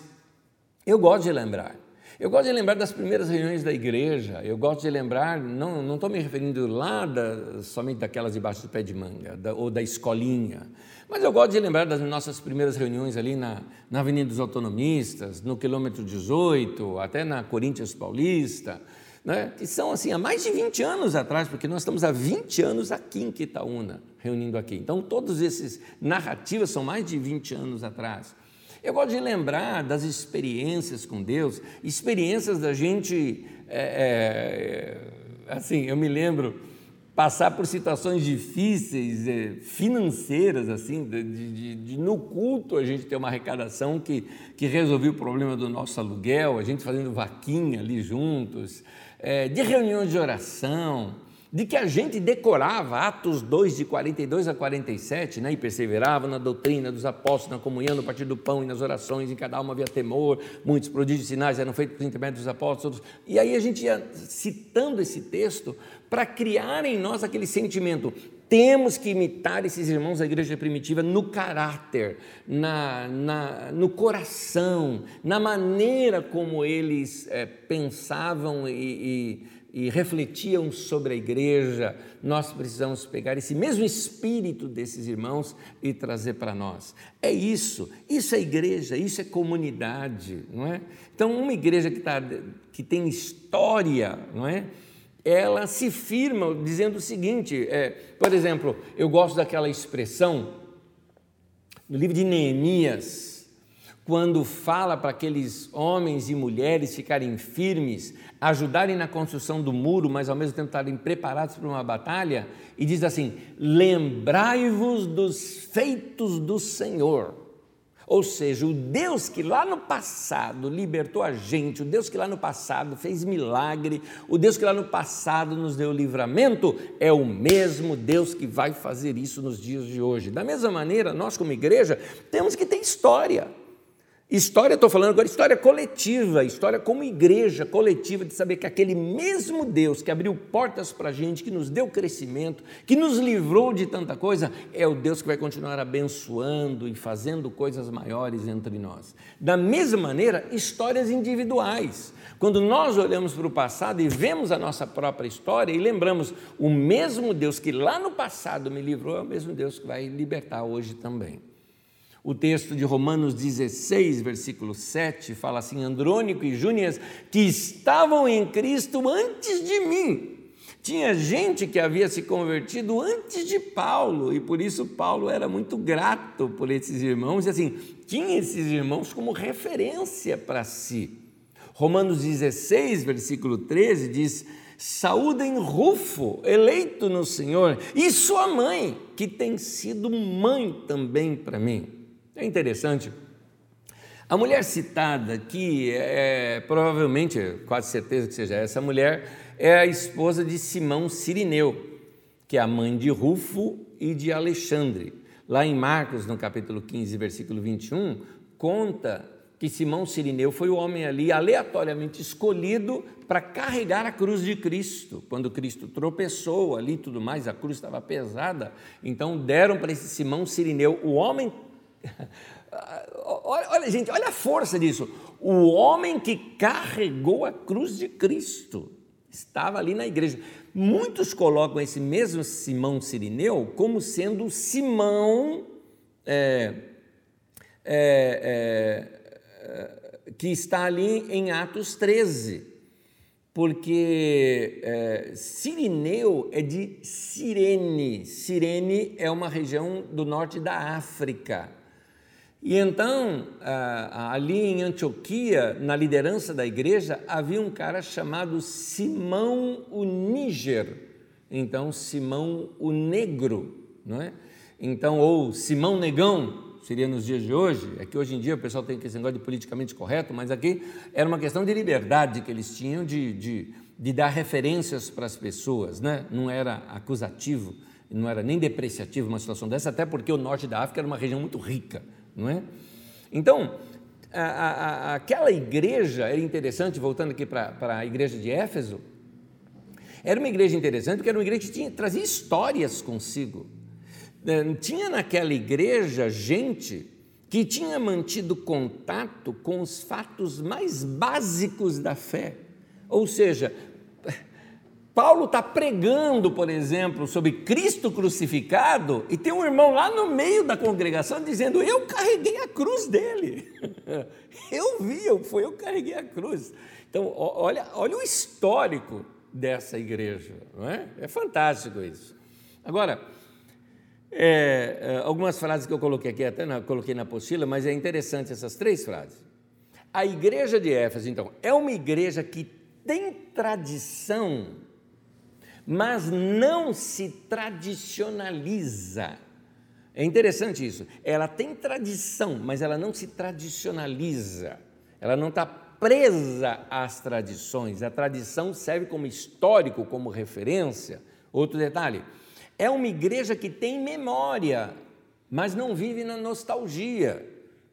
eu gosto de lembrar. Eu gosto de lembrar das primeiras reuniões da igreja, eu gosto de lembrar, não estou me referindo lá da, somente daquelas debaixo do pé de manga, da, ou da escolinha, mas eu gosto de lembrar das nossas primeiras reuniões ali na, na Avenida dos Autonomistas, no quilômetro 18, até na Corinthians Paulista, né, que são assim há mais de 20 anos atrás, porque nós estamos há 20 anos aqui em Quitaúna, reunindo aqui. Então, todos esses narrativas são mais de 20 anos atrás. Eu gosto de lembrar das experiências com Deus, experiências da gente, é, é, assim, eu me lembro passar por situações difíceis, é, financeiras, assim, de, de, de, no culto a gente ter uma arrecadação que, que resolvia o problema do nosso aluguel, a gente fazendo vaquinha ali juntos, é, de reuniões de oração, de que a gente decorava Atos 2, de 42 a 47, né, e perseverava na doutrina dos apóstolos, na comunhão, no partir do pão e nas orações, em cada alma havia temor, muitos prodígios e sinais eram feitos por intermédio dos apóstolos. E aí a gente ia citando esse texto para criar em nós aquele sentimento. Temos que imitar esses irmãos da igreja primitiva no caráter, na, na no coração, na maneira como eles é, pensavam e, e e refletiam sobre a igreja, nós precisamos pegar esse mesmo espírito desses irmãos e trazer para nós. É isso, isso é igreja, isso é comunidade, não é? Então, uma igreja que, tá, que tem história, não é? Ela se firma dizendo o seguinte: é, por exemplo, eu gosto daquela expressão no livro de Neemias, quando fala para aqueles homens e mulheres ficarem firmes, ajudarem na construção do muro, mas ao mesmo tempo estarem preparados para uma batalha, e diz assim: lembrai-vos dos feitos do Senhor. Ou seja, o Deus que lá no passado libertou a gente, o Deus que lá no passado fez milagre, o Deus que lá no passado nos deu livramento, é o mesmo Deus que vai fazer isso nos dias de hoje. Da mesma maneira, nós, como igreja, temos que ter história. História, estou falando agora, história coletiva, história como igreja coletiva, de saber que aquele mesmo Deus que abriu portas para a gente, que nos deu crescimento, que nos livrou de tanta coisa, é o Deus que vai continuar abençoando e fazendo coisas maiores entre nós. Da mesma maneira, histórias individuais. Quando nós olhamos para o passado e vemos a nossa própria história e lembramos, o mesmo Deus que lá no passado me livrou é o mesmo Deus que vai libertar hoje também. O texto de Romanos 16, versículo 7, fala assim: Andrônico e Júnias, que estavam em Cristo antes de mim. Tinha gente que havia se convertido antes de Paulo, e por isso Paulo era muito grato por esses irmãos, e assim, tinha esses irmãos como referência para si. Romanos 16, versículo 13 diz: Saúdem Rufo, eleito no Senhor, e sua mãe, que tem sido mãe também para mim. É interessante. A mulher citada aqui, é, provavelmente, quase certeza que seja essa mulher, é a esposa de Simão Sirineu, que é a mãe de Rufo e de Alexandre. Lá em Marcos, no capítulo 15, versículo 21, conta que Simão Sirineu foi o homem ali aleatoriamente escolhido para carregar a cruz de Cristo. Quando Cristo tropeçou ali tudo mais, a cruz estava pesada, então deram para esse Simão Sirineu, o homem Olha, olha, gente, olha a força disso. O homem que carregou a cruz de Cristo estava ali na igreja. Muitos colocam esse mesmo Simão Sirineu como sendo Simão é, é, é, que está ali em Atos 13 porque é, Sirineu é de Cirene. Cirene é uma região do norte da África. E então, ali em Antioquia, na liderança da igreja, havia um cara chamado Simão o Níger. Então, Simão o Negro, não é? Então, ou Simão Negão, seria nos dias de hoje. É que hoje em dia o pessoal tem esse negócio de politicamente correto, mas aqui era uma questão de liberdade que eles tinham de, de, de dar referências para as pessoas, né? não era acusativo, não era nem depreciativo uma situação dessa, até porque o norte da África era uma região muito rica não é? Então, a, a, aquela igreja era interessante, voltando aqui para a igreja de Éfeso, era uma igreja interessante porque era uma igreja que tinha, trazia histórias consigo. É, tinha naquela igreja gente que tinha mantido contato com os fatos mais básicos da fé. Ou seja, Paulo está pregando, por exemplo, sobre Cristo crucificado e tem um irmão lá no meio da congregação dizendo: Eu carreguei a cruz dele. Eu vi, eu, foi eu que carreguei a cruz. Então, olha, olha o histórico dessa igreja, não é? É fantástico isso. Agora, é, é, algumas frases que eu coloquei aqui, até na, coloquei na apostila, mas é interessante essas três frases. A igreja de Éfeso, então, é uma igreja que tem tradição mas não se tradicionaliza. É interessante isso. Ela tem tradição, mas ela não se tradicionaliza. Ela não está presa às tradições. A tradição serve como histórico, como referência. Outro detalhe: é uma igreja que tem memória, mas não vive na nostalgia.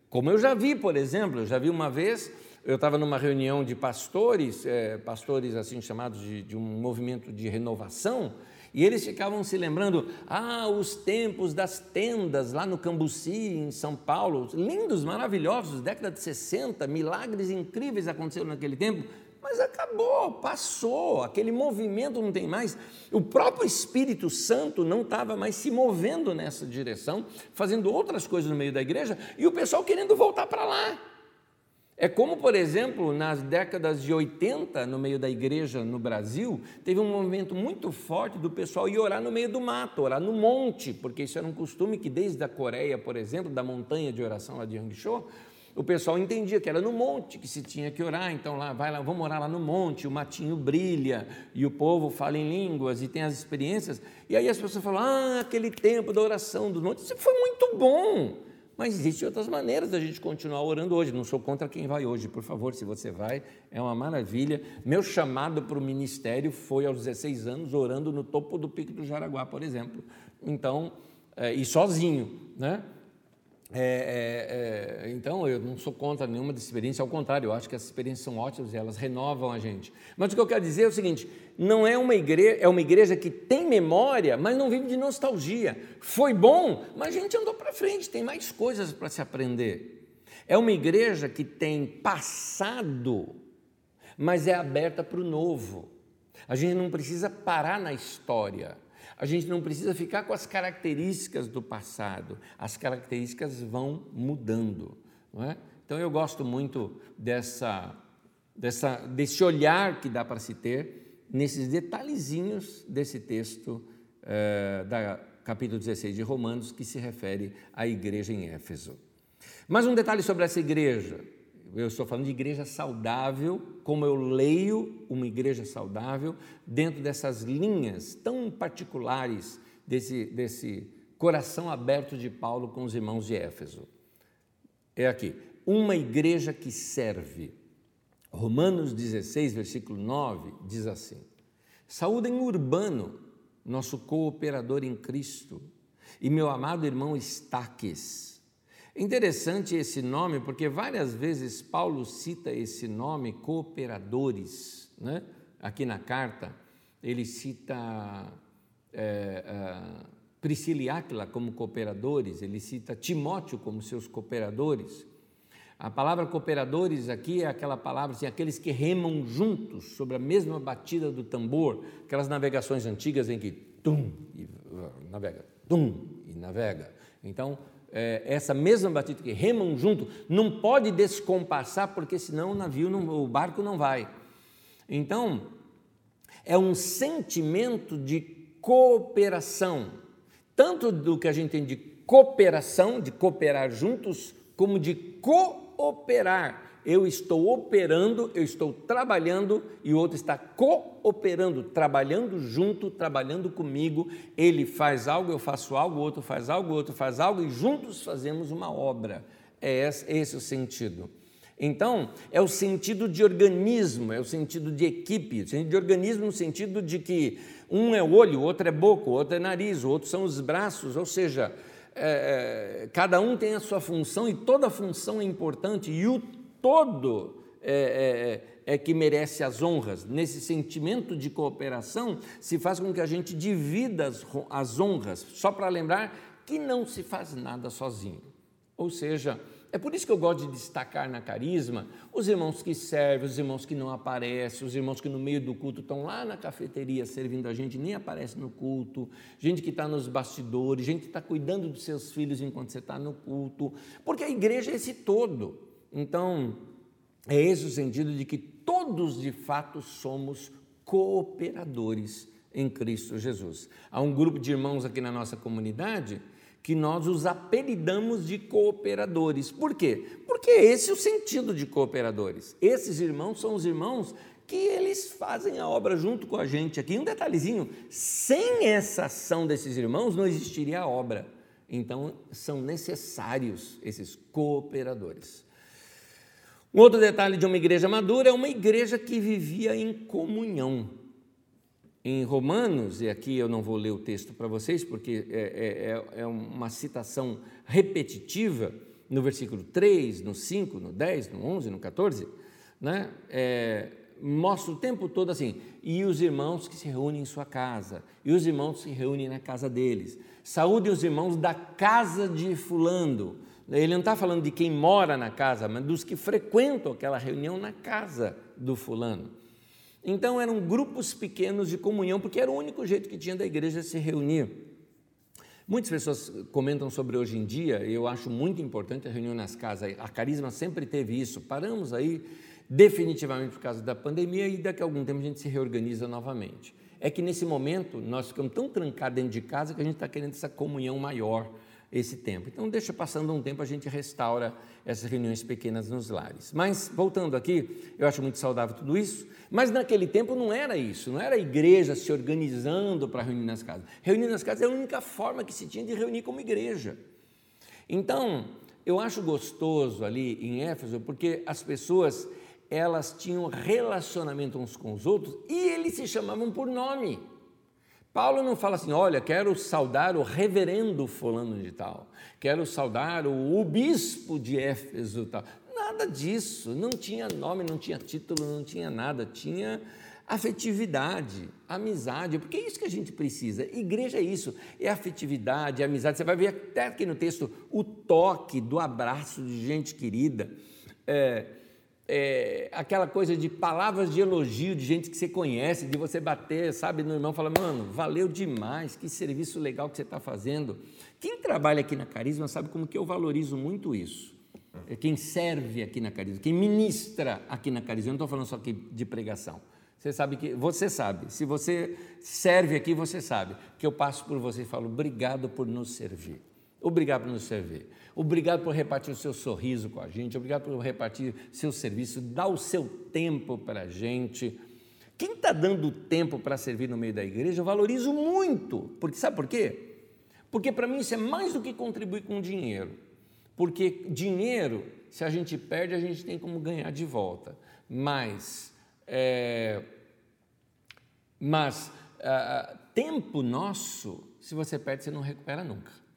Como eu já vi, por exemplo, eu já vi uma vez eu estava numa reunião de pastores, é, pastores assim chamados de, de um movimento de renovação, e eles ficavam se lembrando, ah, os tempos das tendas lá no Cambuci, em São Paulo, lindos, maravilhosos, década de 60, milagres incríveis aconteceram naquele tempo, mas acabou, passou, aquele movimento não tem mais. O próprio Espírito Santo não estava mais se movendo nessa direção, fazendo outras coisas no meio da igreja, e o pessoal querendo voltar para lá. É como, por exemplo, nas décadas de 80, no meio da igreja no Brasil, teve um movimento muito forte do pessoal ir orar no meio do mato, orar no monte, porque isso era um costume que desde a Coreia, por exemplo, da montanha de oração lá de Yangshuo, o pessoal entendia que era no monte que se tinha que orar, então lá, vai lá, vamos orar lá no monte, o matinho brilha e o povo fala em línguas e tem as experiências. E aí as pessoas falam: "Ah, aquele tempo da oração dos montes, isso foi muito bom". Mas existem outras maneiras da gente continuar orando hoje. Não sou contra quem vai hoje, por favor, se você vai, é uma maravilha. Meu chamado para o ministério foi aos 16 anos, orando no topo do Pico do Jaraguá, por exemplo. Então, é, e sozinho, né? É, é, é, então, eu não sou contra nenhuma dessa experiência, ao contrário, eu acho que as experiências são ótimas e elas renovam a gente. Mas o que eu quero dizer é o seguinte: não é uma igreja, é uma igreja que tem memória, mas não vive de nostalgia. Foi bom, mas a gente andou para frente, tem mais coisas para se aprender. É uma igreja que tem passado, mas é aberta para o novo. A gente não precisa parar na história. A gente não precisa ficar com as características do passado, as características vão mudando. É? Então eu gosto muito dessa, dessa, desse olhar que dá para se ter nesses detalhezinhos desse texto eh, da capítulo 16 de Romanos que se refere à igreja em Éfeso. Mais um detalhe sobre essa igreja. Eu estou falando de igreja saudável, como eu leio uma igreja saudável dentro dessas linhas tão particulares desse, desse coração aberto de Paulo com os irmãos de Éfeso. É aqui, uma igreja que serve. Romanos 16, versículo 9, diz assim: Saúdem Urbano, nosso cooperador em Cristo, e meu amado irmão Estaques Interessante esse nome, porque várias vezes Paulo cita esse nome, cooperadores, né? aqui na carta, ele cita é, é, Priscila e Áquila como cooperadores, ele cita Timóteo como seus cooperadores. A palavra cooperadores aqui é aquela palavra, assim, aqueles que remam juntos sobre a mesma batida do tambor, aquelas navegações antigas em que tum, e navega, tum, e navega. Então, é, essa mesma batida que remam junto, não pode descompassar, porque senão o navio, não, o barco não vai. Então, é um sentimento de cooperação, tanto do que a gente tem de cooperação, de cooperar juntos, como de cooperar. Eu estou operando, eu estou trabalhando e o outro está cooperando, trabalhando junto, trabalhando comigo. Ele faz algo, eu faço algo, o outro faz algo, o outro faz algo e juntos fazemos uma obra. É esse o sentido. Então, é o sentido de organismo, é o sentido de equipe, o sentido de organismo no sentido de que um é olho, o outro é boca, o outro é nariz, o outro são os braços, ou seja, é, é, cada um tem a sua função e toda função é importante e o todo é, é, é que merece as honras. Nesse sentimento de cooperação, se faz com que a gente divida as, as honras, só para lembrar que não se faz nada sozinho. Ou seja, é por isso que eu gosto de destacar na carisma os irmãos que servem, os irmãos que não aparecem, os irmãos que no meio do culto estão lá na cafeteria servindo a gente, nem aparece no culto, gente que está nos bastidores, gente que está cuidando dos seus filhos enquanto você está no culto, porque a igreja é esse todo. Então, é esse o sentido de que todos de fato somos cooperadores em Cristo Jesus. Há um grupo de irmãos aqui na nossa comunidade que nós os apelidamos de cooperadores. Por quê? Porque esse é o sentido de cooperadores. Esses irmãos são os irmãos que eles fazem a obra junto com a gente aqui. Um detalhezinho: sem essa ação desses irmãos não existiria a obra. Então, são necessários esses cooperadores. Um outro detalhe de uma igreja madura é uma igreja que vivia em comunhão em Romanos, e aqui eu não vou ler o texto para vocês, porque é, é, é, uma citação repetitiva, no versículo 3, no 5, no 10, no 11, no 14, né? É, mostra o tempo todo assim, e os irmãos que se reúnem em sua casa, e os irmãos que se reúnem na casa deles. Saúde os irmãos da casa de fulano. Ele não está falando de quem mora na casa, mas dos que frequentam aquela reunião na casa do fulano. Então eram grupos pequenos de comunhão, porque era o único jeito que tinha da igreja se reunir. Muitas pessoas comentam sobre hoje em dia, e eu acho muito importante a reunião nas casas. A Carisma sempre teve isso. Paramos aí definitivamente por causa da pandemia e daqui a algum tempo a gente se reorganiza novamente. É que nesse momento nós ficamos tão trancados dentro de casa que a gente está querendo essa comunhão maior esse tempo. Então, deixa passando um tempo, a gente restaura essas reuniões pequenas nos lares. Mas, voltando aqui, eu acho muito saudável tudo isso, mas naquele tempo não era isso, não era a igreja se organizando para reunir nas casas. Reunir nas casas é a única forma que se tinha de reunir como igreja. Então, eu acho gostoso ali em Éfeso, porque as pessoas, elas tinham relacionamento uns com os outros e eles se chamavam por nome. Paulo não fala assim, olha, quero saudar o reverendo fulano de tal, quero saudar o, o bispo de Éfeso tal. Nada disso, não tinha nome, não tinha título, não tinha nada, tinha afetividade, amizade, porque é isso que a gente precisa. Igreja é isso, é afetividade, é amizade. Você vai ver até aqui no texto o toque do abraço de gente querida. É, é, aquela coisa de palavras de elogio de gente que você conhece, de você bater, sabe, no irmão, falar, mano, valeu demais, que serviço legal que você está fazendo. Quem trabalha aqui na Carisma sabe como que eu valorizo muito isso. É quem serve aqui na Carisma, quem ministra aqui na Carisma, eu não estou falando só aqui de pregação. Você sabe que, você sabe, se você serve aqui, você sabe que eu passo por você e falo, obrigado por nos servir. Obrigado por nos servir. Obrigado por repartir o seu sorriso com a gente. Obrigado por repartir seu serviço. Dá o seu tempo para a gente. Quem está dando tempo para servir no meio da igreja, eu valorizo muito. Porque sabe por quê? Porque para mim isso é mais do que contribuir com dinheiro. Porque dinheiro, se a gente perde, a gente tem como ganhar de volta. Mas, é, mas uh, tempo nosso, se você perde, você não recupera nunca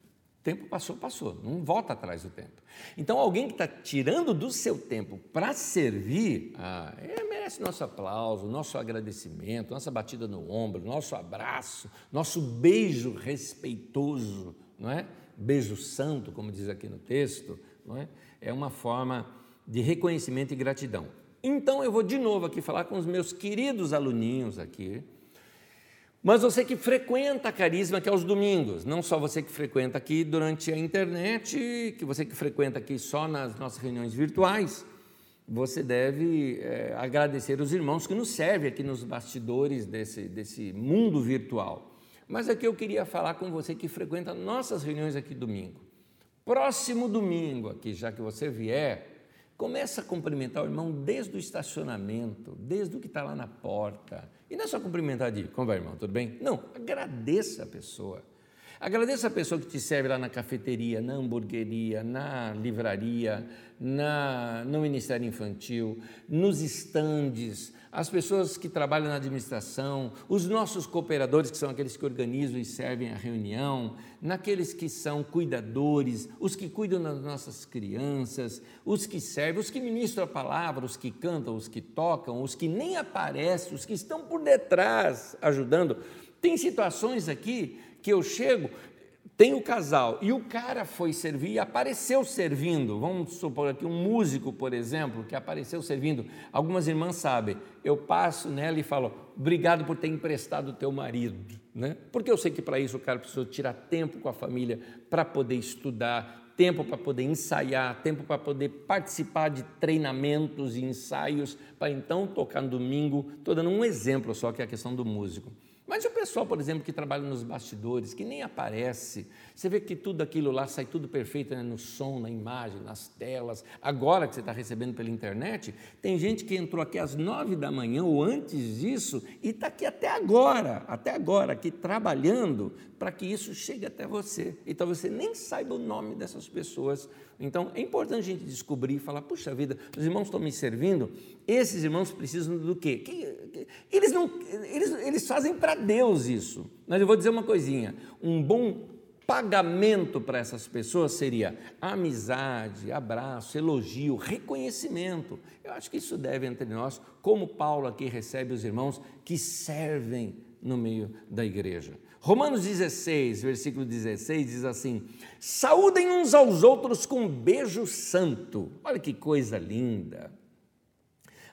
tempo passou, passou, não volta atrás do tempo. Então, alguém que está tirando do seu tempo para servir, ah, é, merece nosso aplauso, nosso agradecimento, nossa batida no ombro, nosso abraço, nosso beijo respeitoso, não é? Beijo santo, como diz aqui no texto, não é? É uma forma de reconhecimento e gratidão. Então, eu vou de novo aqui falar com os meus queridos aluninhos aqui, mas você que frequenta a Carisma, que é aos domingos, não só você que frequenta aqui durante a internet, que você que frequenta aqui só nas nossas reuniões virtuais, você deve é, agradecer os irmãos que nos servem aqui nos bastidores desse, desse mundo virtual. Mas aqui eu queria falar com você que frequenta nossas reuniões aqui domingo. Próximo domingo aqui, já que você vier, começa a cumprimentar o irmão desde o estacionamento, desde o que está lá na porta. E não é só cumprimentar de como vai, irmão, tudo bem? Não, agradeça a pessoa. Agradeça a pessoa que te serve lá na cafeteria, na hamburgueria, na livraria, na, no Ministério Infantil, nos estandes, as pessoas que trabalham na administração, os nossos cooperadores, que são aqueles que organizam e servem a reunião, naqueles que são cuidadores, os que cuidam das nossas crianças, os que servem, os que ministram a palavra, os que cantam, os que tocam, os que nem aparecem, os que estão por detrás ajudando. Tem situações aqui que eu chego tem o casal e o cara foi servir e apareceu servindo. Vamos supor aqui um músico, por exemplo, que apareceu servindo. Algumas irmãs sabem. Eu passo nela e falo: "Obrigado por ter emprestado o teu marido", né? Porque eu sei que para isso o cara precisa tirar tempo com a família para poder estudar, tempo para poder ensaiar, tempo para poder participar de treinamentos e ensaios, para então tocar no domingo. Estou dando um exemplo só que é a questão do músico. Mas o pessoal, por exemplo, que trabalha nos bastidores, que nem aparece, você vê que tudo aquilo lá sai tudo perfeito né? no som, na imagem, nas telas. Agora que você está recebendo pela internet, tem gente que entrou aqui às nove da manhã ou antes disso e está aqui até agora, até agora, aqui trabalhando para que isso chegue até você. Então você nem saiba o nome dessas pessoas. Então é importante a gente descobrir e falar: puxa vida, os irmãos estão me servindo, esses irmãos precisam do quê? Que, eles, não, eles, eles fazem para Deus isso. Mas eu vou dizer uma coisinha: um bom pagamento para essas pessoas seria amizade, abraço, elogio, reconhecimento. Eu acho que isso deve entre nós, como Paulo aqui recebe os irmãos que servem no meio da igreja. Romanos 16, versículo 16 diz assim: Saúdem uns aos outros com um beijo santo. Olha que coisa linda.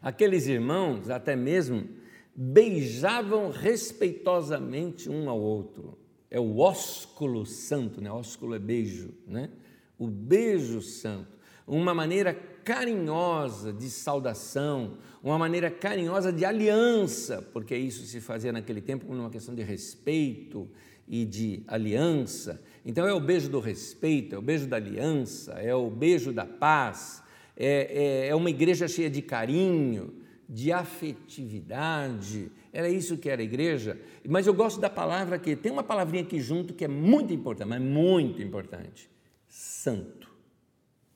Aqueles irmãos, até mesmo, beijavam respeitosamente um ao outro. É o ósculo santo, né? Ósculo é beijo, né? O beijo santo uma maneira carinhosa de saudação, uma maneira carinhosa de aliança, porque isso se fazia naquele tempo por uma questão de respeito e de aliança. Então é o beijo do respeito, é o beijo da aliança, é o beijo da paz, é, é, é uma igreja cheia de carinho, de afetividade. Era isso que era igreja. Mas eu gosto da palavra que tem uma palavrinha aqui junto que é muito importante, mas muito importante: santo.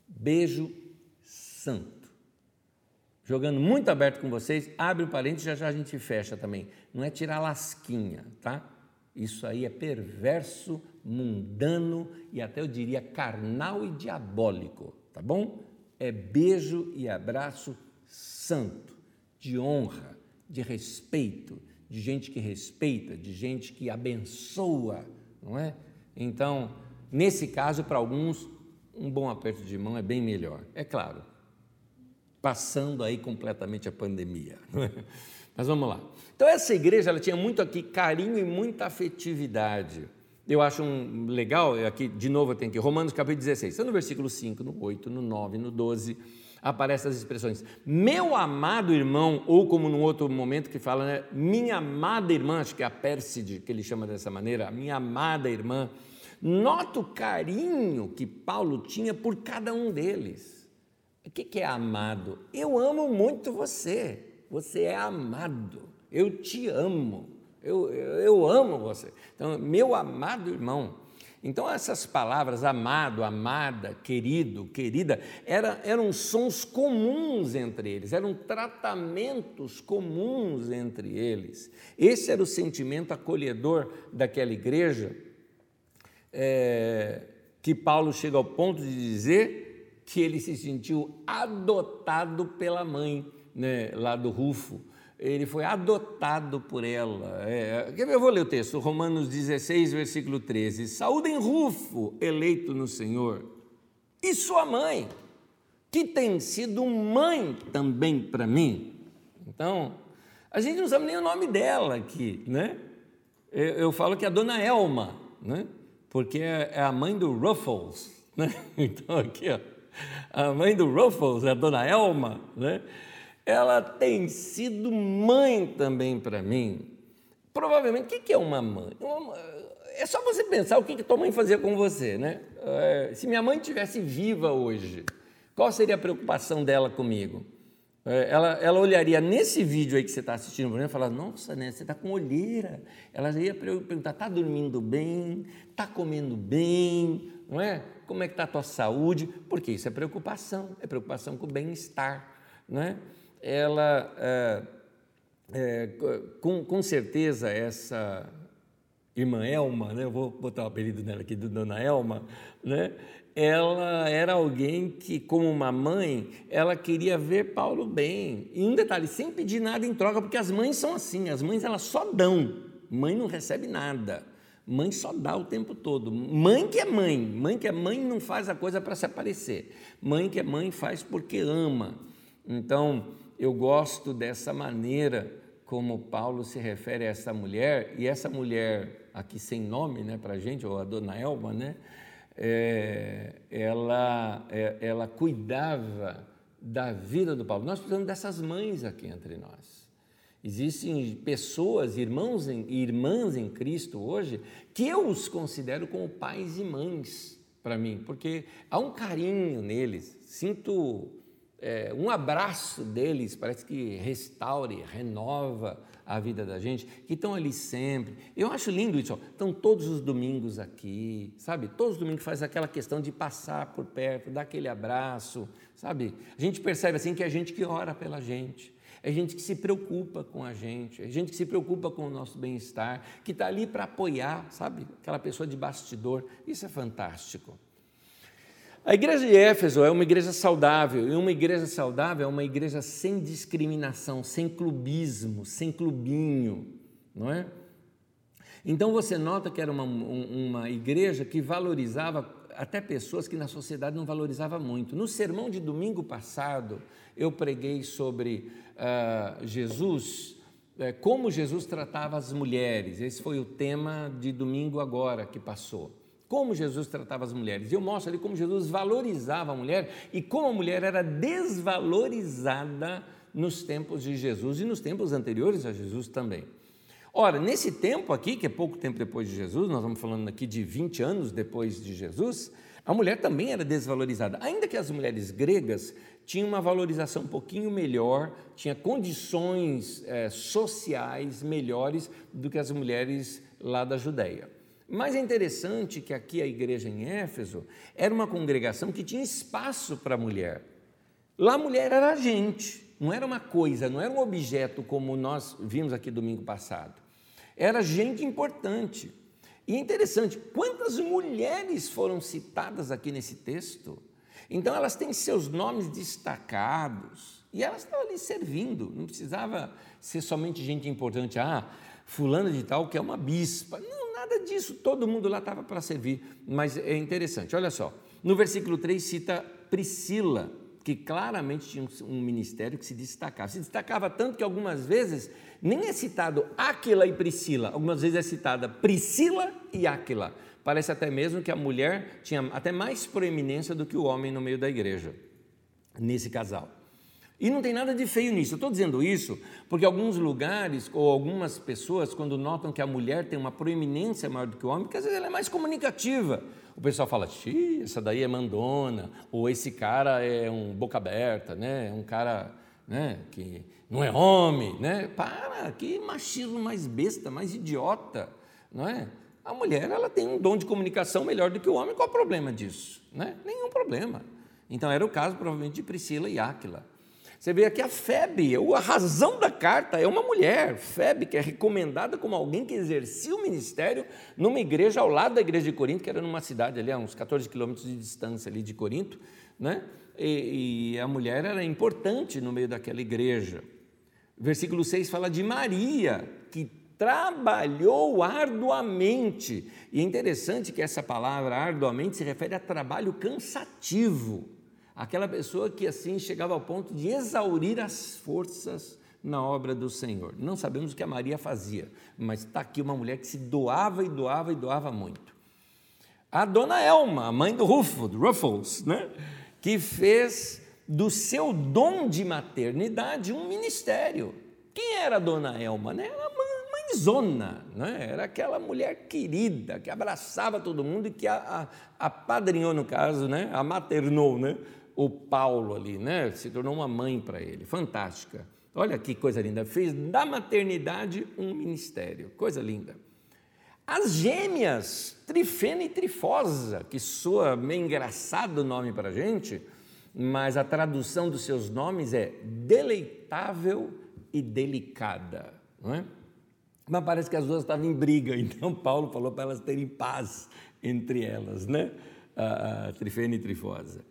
Beijo santo. Jogando muito aberto com vocês, abre o parênteses, já já a gente fecha também. Não é tirar lasquinha, tá? Isso aí é perverso, mundano e até eu diria carnal e diabólico, tá bom? É beijo e abraço santo, de honra, de respeito, de gente que respeita, de gente que abençoa, não é? Então, nesse caso, para alguns, um bom aperto de mão é bem melhor. É claro, passando aí completamente a pandemia. Mas vamos lá. Então essa igreja ela tinha muito aqui carinho e muita afetividade. Eu acho um legal, aqui de novo eu tenho aqui, Romanos capítulo 16, então no versículo 5, no 8, no 9, no 12, aparecem as expressões, meu amado irmão, ou como num outro momento que fala, né, minha amada irmã, acho que é a Pérside, que ele chama dessa maneira, minha amada irmã, Nota o carinho que Paulo tinha por cada um deles. O que é amado? Eu amo muito você. Você é amado. Eu te amo. Eu, eu, eu amo você. Então, meu amado irmão. Então, essas palavras, amado, amada, querido, querida, era, eram sons comuns entre eles, eram tratamentos comuns entre eles. Esse era o sentimento acolhedor daquela igreja é, que Paulo chega ao ponto de dizer que ele se sentiu adotado pela mãe, né, lá do Rufo. Ele foi adotado por ela. É, eu vou ler o texto, Romanos 16, versículo 13. Saúdem Rufo, eleito no Senhor, e sua mãe, que tem sido mãe também para mim. Então, a gente não sabe nem o nome dela aqui, né? Eu, eu falo que é a dona Elma, né? porque é, é a mãe do Ruffles, né? Então aqui, ó, a mãe do Ruffles, a dona Elma, né? Ela tem sido mãe também para mim. Provavelmente, o que é uma mãe? é só você pensar o que, que tua mãe fazia com você, né? É, se minha mãe tivesse viva hoje, qual seria a preocupação dela comigo? É, ela, ela olharia nesse vídeo aí que você está assistindo e falar, nossa, né, você está com olheira. Ela ia perguntar, está dormindo bem? Está comendo bem? Não é? Como é que está a tua saúde? Porque isso é preocupação, é preocupação com o bem-estar. Não é? Ela, é, é, com, com certeza, essa irmã Elma, né? eu vou botar o apelido dela aqui, do Dona Elma, né? ela era alguém que, como uma mãe, ela queria ver Paulo bem. E um detalhe, sem pedir nada em troca, porque as mães são assim, as mães elas só dão, mãe não recebe nada. Mãe só dá o tempo todo. Mãe que é mãe, mãe que é mãe não faz a coisa para se aparecer. Mãe que é mãe faz porque ama. Então, eu gosto dessa maneira como Paulo se refere a essa mulher, e essa mulher aqui sem nome né, para a gente, ou a dona Elma, né? é, ela, é, ela cuidava da vida do Paulo. Nós precisamos dessas mães aqui entre nós. Existem pessoas, irmãos e irmãs em Cristo hoje, que eu os considero como pais e mães para mim, porque há um carinho neles, sinto é, um abraço deles, parece que restaure, renova a vida da gente, que estão ali sempre. Eu acho lindo isso, ó. estão todos os domingos aqui, sabe? Todos os domingos faz aquela questão de passar por perto, dar aquele abraço, sabe? A gente percebe assim que é gente que ora pela gente, é gente que se preocupa com a gente, é gente que se preocupa com o nosso bem-estar, que está ali para apoiar, sabe? Aquela pessoa de bastidor. Isso é fantástico. A igreja de Éfeso é uma igreja saudável, e uma igreja saudável é uma igreja sem discriminação, sem clubismo, sem clubinho, não é? Então você nota que era uma, uma igreja que valorizava até pessoas que na sociedade não valorizava muito. No sermão de domingo passado, eu preguei sobre uh, Jesus, uh, como Jesus tratava as mulheres. Esse foi o tema de domingo agora que passou como Jesus tratava as mulheres. E eu mostro ali como Jesus valorizava a mulher e como a mulher era desvalorizada nos tempos de Jesus e nos tempos anteriores a Jesus também. Ora, nesse tempo aqui, que é pouco tempo depois de Jesus, nós estamos falando aqui de 20 anos depois de Jesus, a mulher também era desvalorizada. Ainda que as mulheres gregas tinham uma valorização um pouquinho melhor, tinha condições é, sociais melhores do que as mulheres lá da Judéia. Mas é interessante que aqui a igreja em Éfeso era uma congregação que tinha espaço para a mulher. Lá a mulher era a gente, não era uma coisa, não era um objeto como nós vimos aqui domingo passado. Era gente importante. E é interessante, quantas mulheres foram citadas aqui nesse texto? Então elas têm seus nomes destacados e elas estão ali servindo, não precisava ser somente gente importante, ah, fulana de tal que é uma bispa. Não, Nada disso, todo mundo lá estava para servir. Mas é interessante, olha só. No versículo 3 cita Priscila, que claramente tinha um ministério que se destacava. Se destacava tanto que algumas vezes nem é citado Áquila e Priscila, algumas vezes é citada Priscila e Áquila. Parece até mesmo que a mulher tinha até mais proeminência do que o homem no meio da igreja, nesse casal. E não tem nada de feio nisso. Eu estou dizendo isso porque alguns lugares ou algumas pessoas, quando notam que a mulher tem uma proeminência maior do que o homem, porque às vezes ela é mais comunicativa. O pessoal fala, Xii, essa daí é mandona, ou esse cara é um boca aberta, né? É um cara né, que não é homem, né? Para, que machismo mais besta, mais idiota, não é? A mulher ela tem um dom de comunicação melhor do que o homem, qual o problema disso? Né? Nenhum problema. Então era o caso provavelmente de Priscila e Áquila. Você vê aqui a Febe, a razão da carta é uma mulher, Febe, que é recomendada como alguém que exercia o ministério numa igreja ao lado da igreja de Corinto, que era numa cidade ali a uns 14 quilômetros de distância ali de Corinto, né? E, e a mulher era importante no meio daquela igreja. Versículo 6 fala de Maria, que trabalhou arduamente. E é interessante que essa palavra arduamente se refere a trabalho cansativo. Aquela pessoa que assim chegava ao ponto de exaurir as forças na obra do Senhor. Não sabemos o que a Maria fazia, mas está aqui uma mulher que se doava e doava e doava muito. A dona Elma, a mãe do Rufo, do Ruffles, né? que fez do seu dom de maternidade um ministério. Quem era a dona Elma? Né? Era a mãe mãezona, né? era aquela mulher querida que abraçava todo mundo e que a, a, apadrinhou, no caso, né? a maternou né? O Paulo ali, né? se tornou uma mãe para ele, fantástica. Olha que coisa linda, fez da maternidade um ministério, coisa linda. As gêmeas, Trifena e Trifosa, que soa meio engraçado o nome para a gente, mas a tradução dos seus nomes é deleitável e delicada, não é? Mas parece que as duas estavam em briga, então Paulo falou para elas terem paz entre elas, né? A, a Trifena e Trifosa.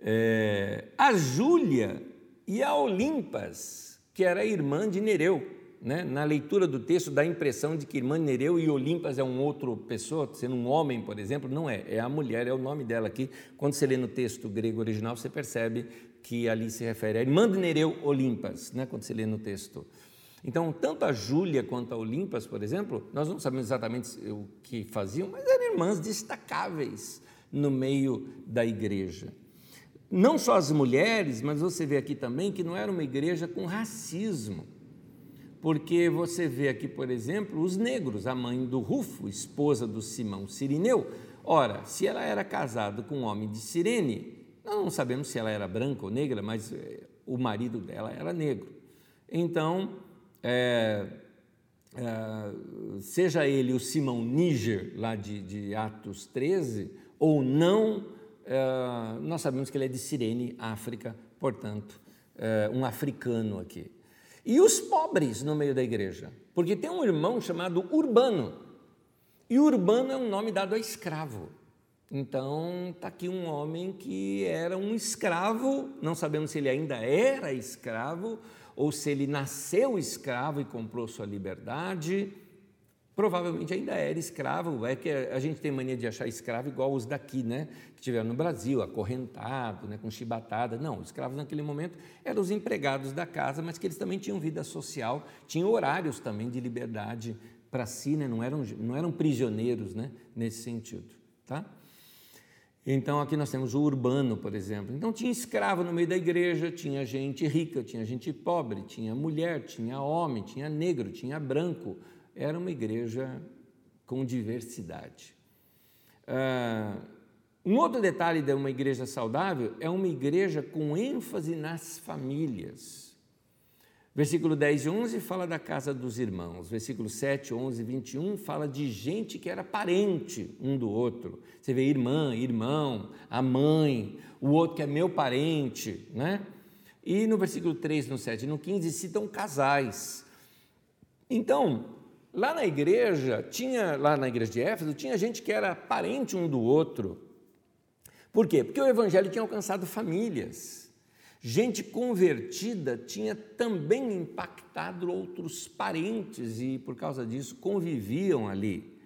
É, a Júlia e a Olimpas, que era irmã de Nereu, né, na leitura do texto dá a impressão de que irmã Nereu e Olimpas é um outro pessoa, sendo um homem, por exemplo, não é, é a mulher, é o nome dela aqui. Quando você lê no texto grego original, você percebe que ali se refere a irmã de Nereu, Olimpas, né, quando você lê no texto. Então, tanto a Júlia quanto a Olimpas, por exemplo, nós não sabemos exatamente o que faziam, mas eram irmãs destacáveis no meio da igreja. Não só as mulheres, mas você vê aqui também que não era uma igreja com racismo porque você vê aqui, por exemplo, os negros, a mãe do Rufo, esposa do Simão Sirineu. Ora, se ela era casada com um homem de Cirene, nós não sabemos se ela era branca ou negra, mas eh, o marido dela era negro. Então, é, é, seja ele o Simão Níger, lá de, de Atos 13, ou não, é, nós sabemos que ele é de Cirene, África, portanto, um africano aqui. E os pobres no meio da igreja, porque tem um irmão chamado Urbano, e Urbano é um nome dado a escravo. Então, está aqui um homem que era um escravo, não sabemos se ele ainda era escravo ou se ele nasceu escravo e comprou sua liberdade provavelmente ainda era escravo. É que a gente tem mania de achar escravo igual os daqui, né? Que tiveram no Brasil, acorrentado, né? com chibatada. Não, os escravos naquele momento eram os empregados da casa, mas que eles também tinham vida social, tinham horários também de liberdade para si, né? não, eram, não eram prisioneiros né? nesse sentido. Tá? Então aqui nós temos o urbano, por exemplo. Então tinha escravo no meio da igreja, tinha gente rica, tinha gente pobre, tinha mulher, tinha homem, tinha negro, tinha branco, era uma igreja com diversidade. Uh, um outro detalhe de uma igreja saudável é uma igreja com ênfase nas famílias. Versículo 10 e 11 fala da casa dos irmãos. Versículo 7, 11 e 21 fala de gente que era parente um do outro. Você vê irmã, irmão, a mãe, o outro que é meu parente, né? E no versículo 3, no 7 e no 15 citam casais. Então, Lá na igreja, tinha, lá na igreja de Éfeso, tinha gente que era parente um do outro. Por quê? Porque o evangelho tinha alcançado famílias. Gente convertida tinha também impactado outros parentes e, por causa disso, conviviam ali.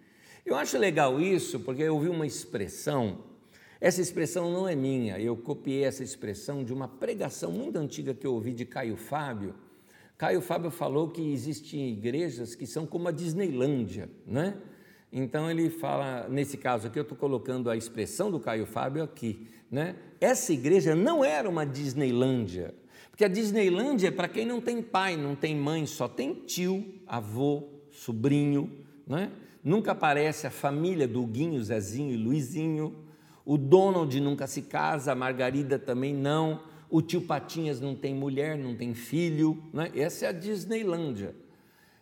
Eu acho legal isso porque eu ouvi uma expressão, essa expressão não é minha, eu copiei essa expressão de uma pregação muito antiga que eu ouvi de Caio Fábio, Caio Fábio falou que existem igrejas que são como a Disneylândia, né? Então ele fala, nesse caso aqui, eu estou colocando a expressão do Caio Fábio aqui, né? Essa igreja não era uma Disneylândia, porque a Disneylândia é para quem não tem pai, não tem mãe, só tem tio, avô, sobrinho, né? Nunca aparece a família do Guinho, Zezinho e Luizinho. O Donald nunca se casa, a Margarida também não o tio Patinhas não tem mulher, não tem filho, né? essa é a Disneylândia.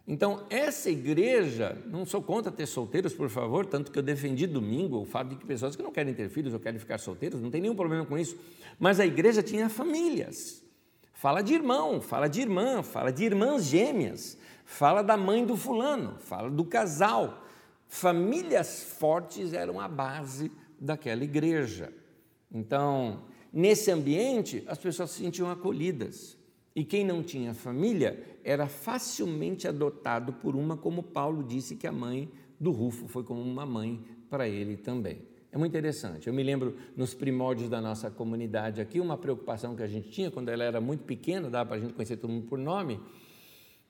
Então, essa igreja, não sou contra ter solteiros, por favor, tanto que eu defendi domingo o fato de que pessoas que não querem ter filhos ou querem ficar solteiros, não tem nenhum problema com isso, mas a igreja tinha famílias. Fala de irmão, fala de irmã, fala de irmãs gêmeas, fala da mãe do fulano, fala do casal. Famílias fortes eram a base daquela igreja. Então, Nesse ambiente, as pessoas se sentiam acolhidas. E quem não tinha família era facilmente adotado por uma, como Paulo disse que a mãe do Rufo foi como uma mãe para ele também. É muito interessante. Eu me lembro nos primórdios da nossa comunidade aqui, uma preocupação que a gente tinha quando ela era muito pequena, dava para a gente conhecer todo mundo por nome,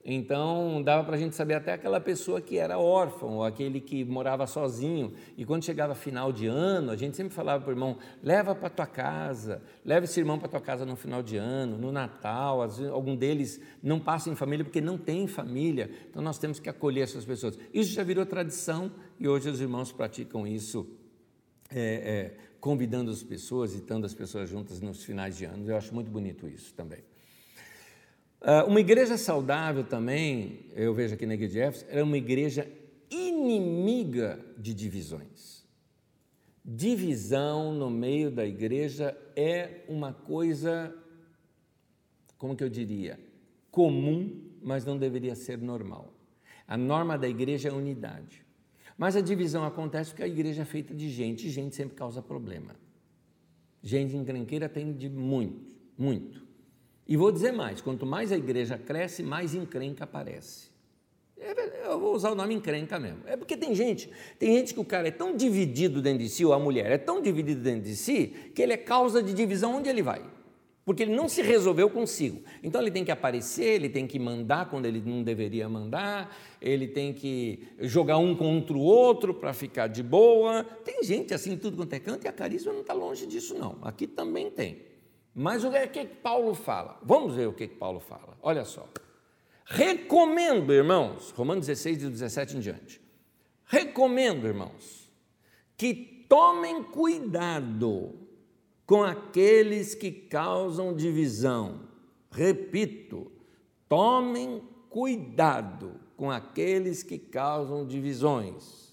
Então, dava para a gente saber até aquela pessoa que era órfão, ou aquele que morava sozinho. E quando chegava final de ano, a gente sempre falava para o irmão: leva para tua casa, leva esse irmão para tua casa no final de ano, no Natal. Vezes, algum deles não passa em família porque não tem família. Então, nós temos que acolher essas pessoas. Isso já virou tradição e hoje os irmãos praticam isso, é, é, convidando as pessoas e estando as pessoas juntas nos finais de ano. Eu acho muito bonito isso também. Ah, uma igreja saudável também, eu vejo aqui na igreja de Éfeso, era uma igreja inimiga de divisões. Divisão no meio da igreja é uma coisa, como que eu diria, comum, mas não deveria ser normal. A norma da igreja é unidade. Mas a divisão acontece porque a igreja é feita de gente, e gente sempre causa problema. Gente encrenqueira tem de muito, muito. E vou dizer mais: quanto mais a igreja cresce, mais encrenca aparece. É eu vou usar o nome encrenca mesmo. É porque tem gente, tem gente que o cara é tão dividido dentro de si, ou a mulher é tão dividida dentro de si, que ele é causa de divisão onde ele vai. Porque ele não se resolveu consigo. Então ele tem que aparecer, ele tem que mandar quando ele não deveria mandar, ele tem que jogar um contra o outro para ficar de boa. Tem gente assim, tudo quanto é canto, e a carisma não está longe disso, não. Aqui também tem. Mas o que, que Paulo fala? Vamos ver o que, que Paulo fala. Olha só. Recomendo, irmãos, Romanos 16, 17 em diante. Recomendo, irmãos, que tomem cuidado com aqueles que causam divisão. Repito, tomem cuidado com aqueles que causam divisões.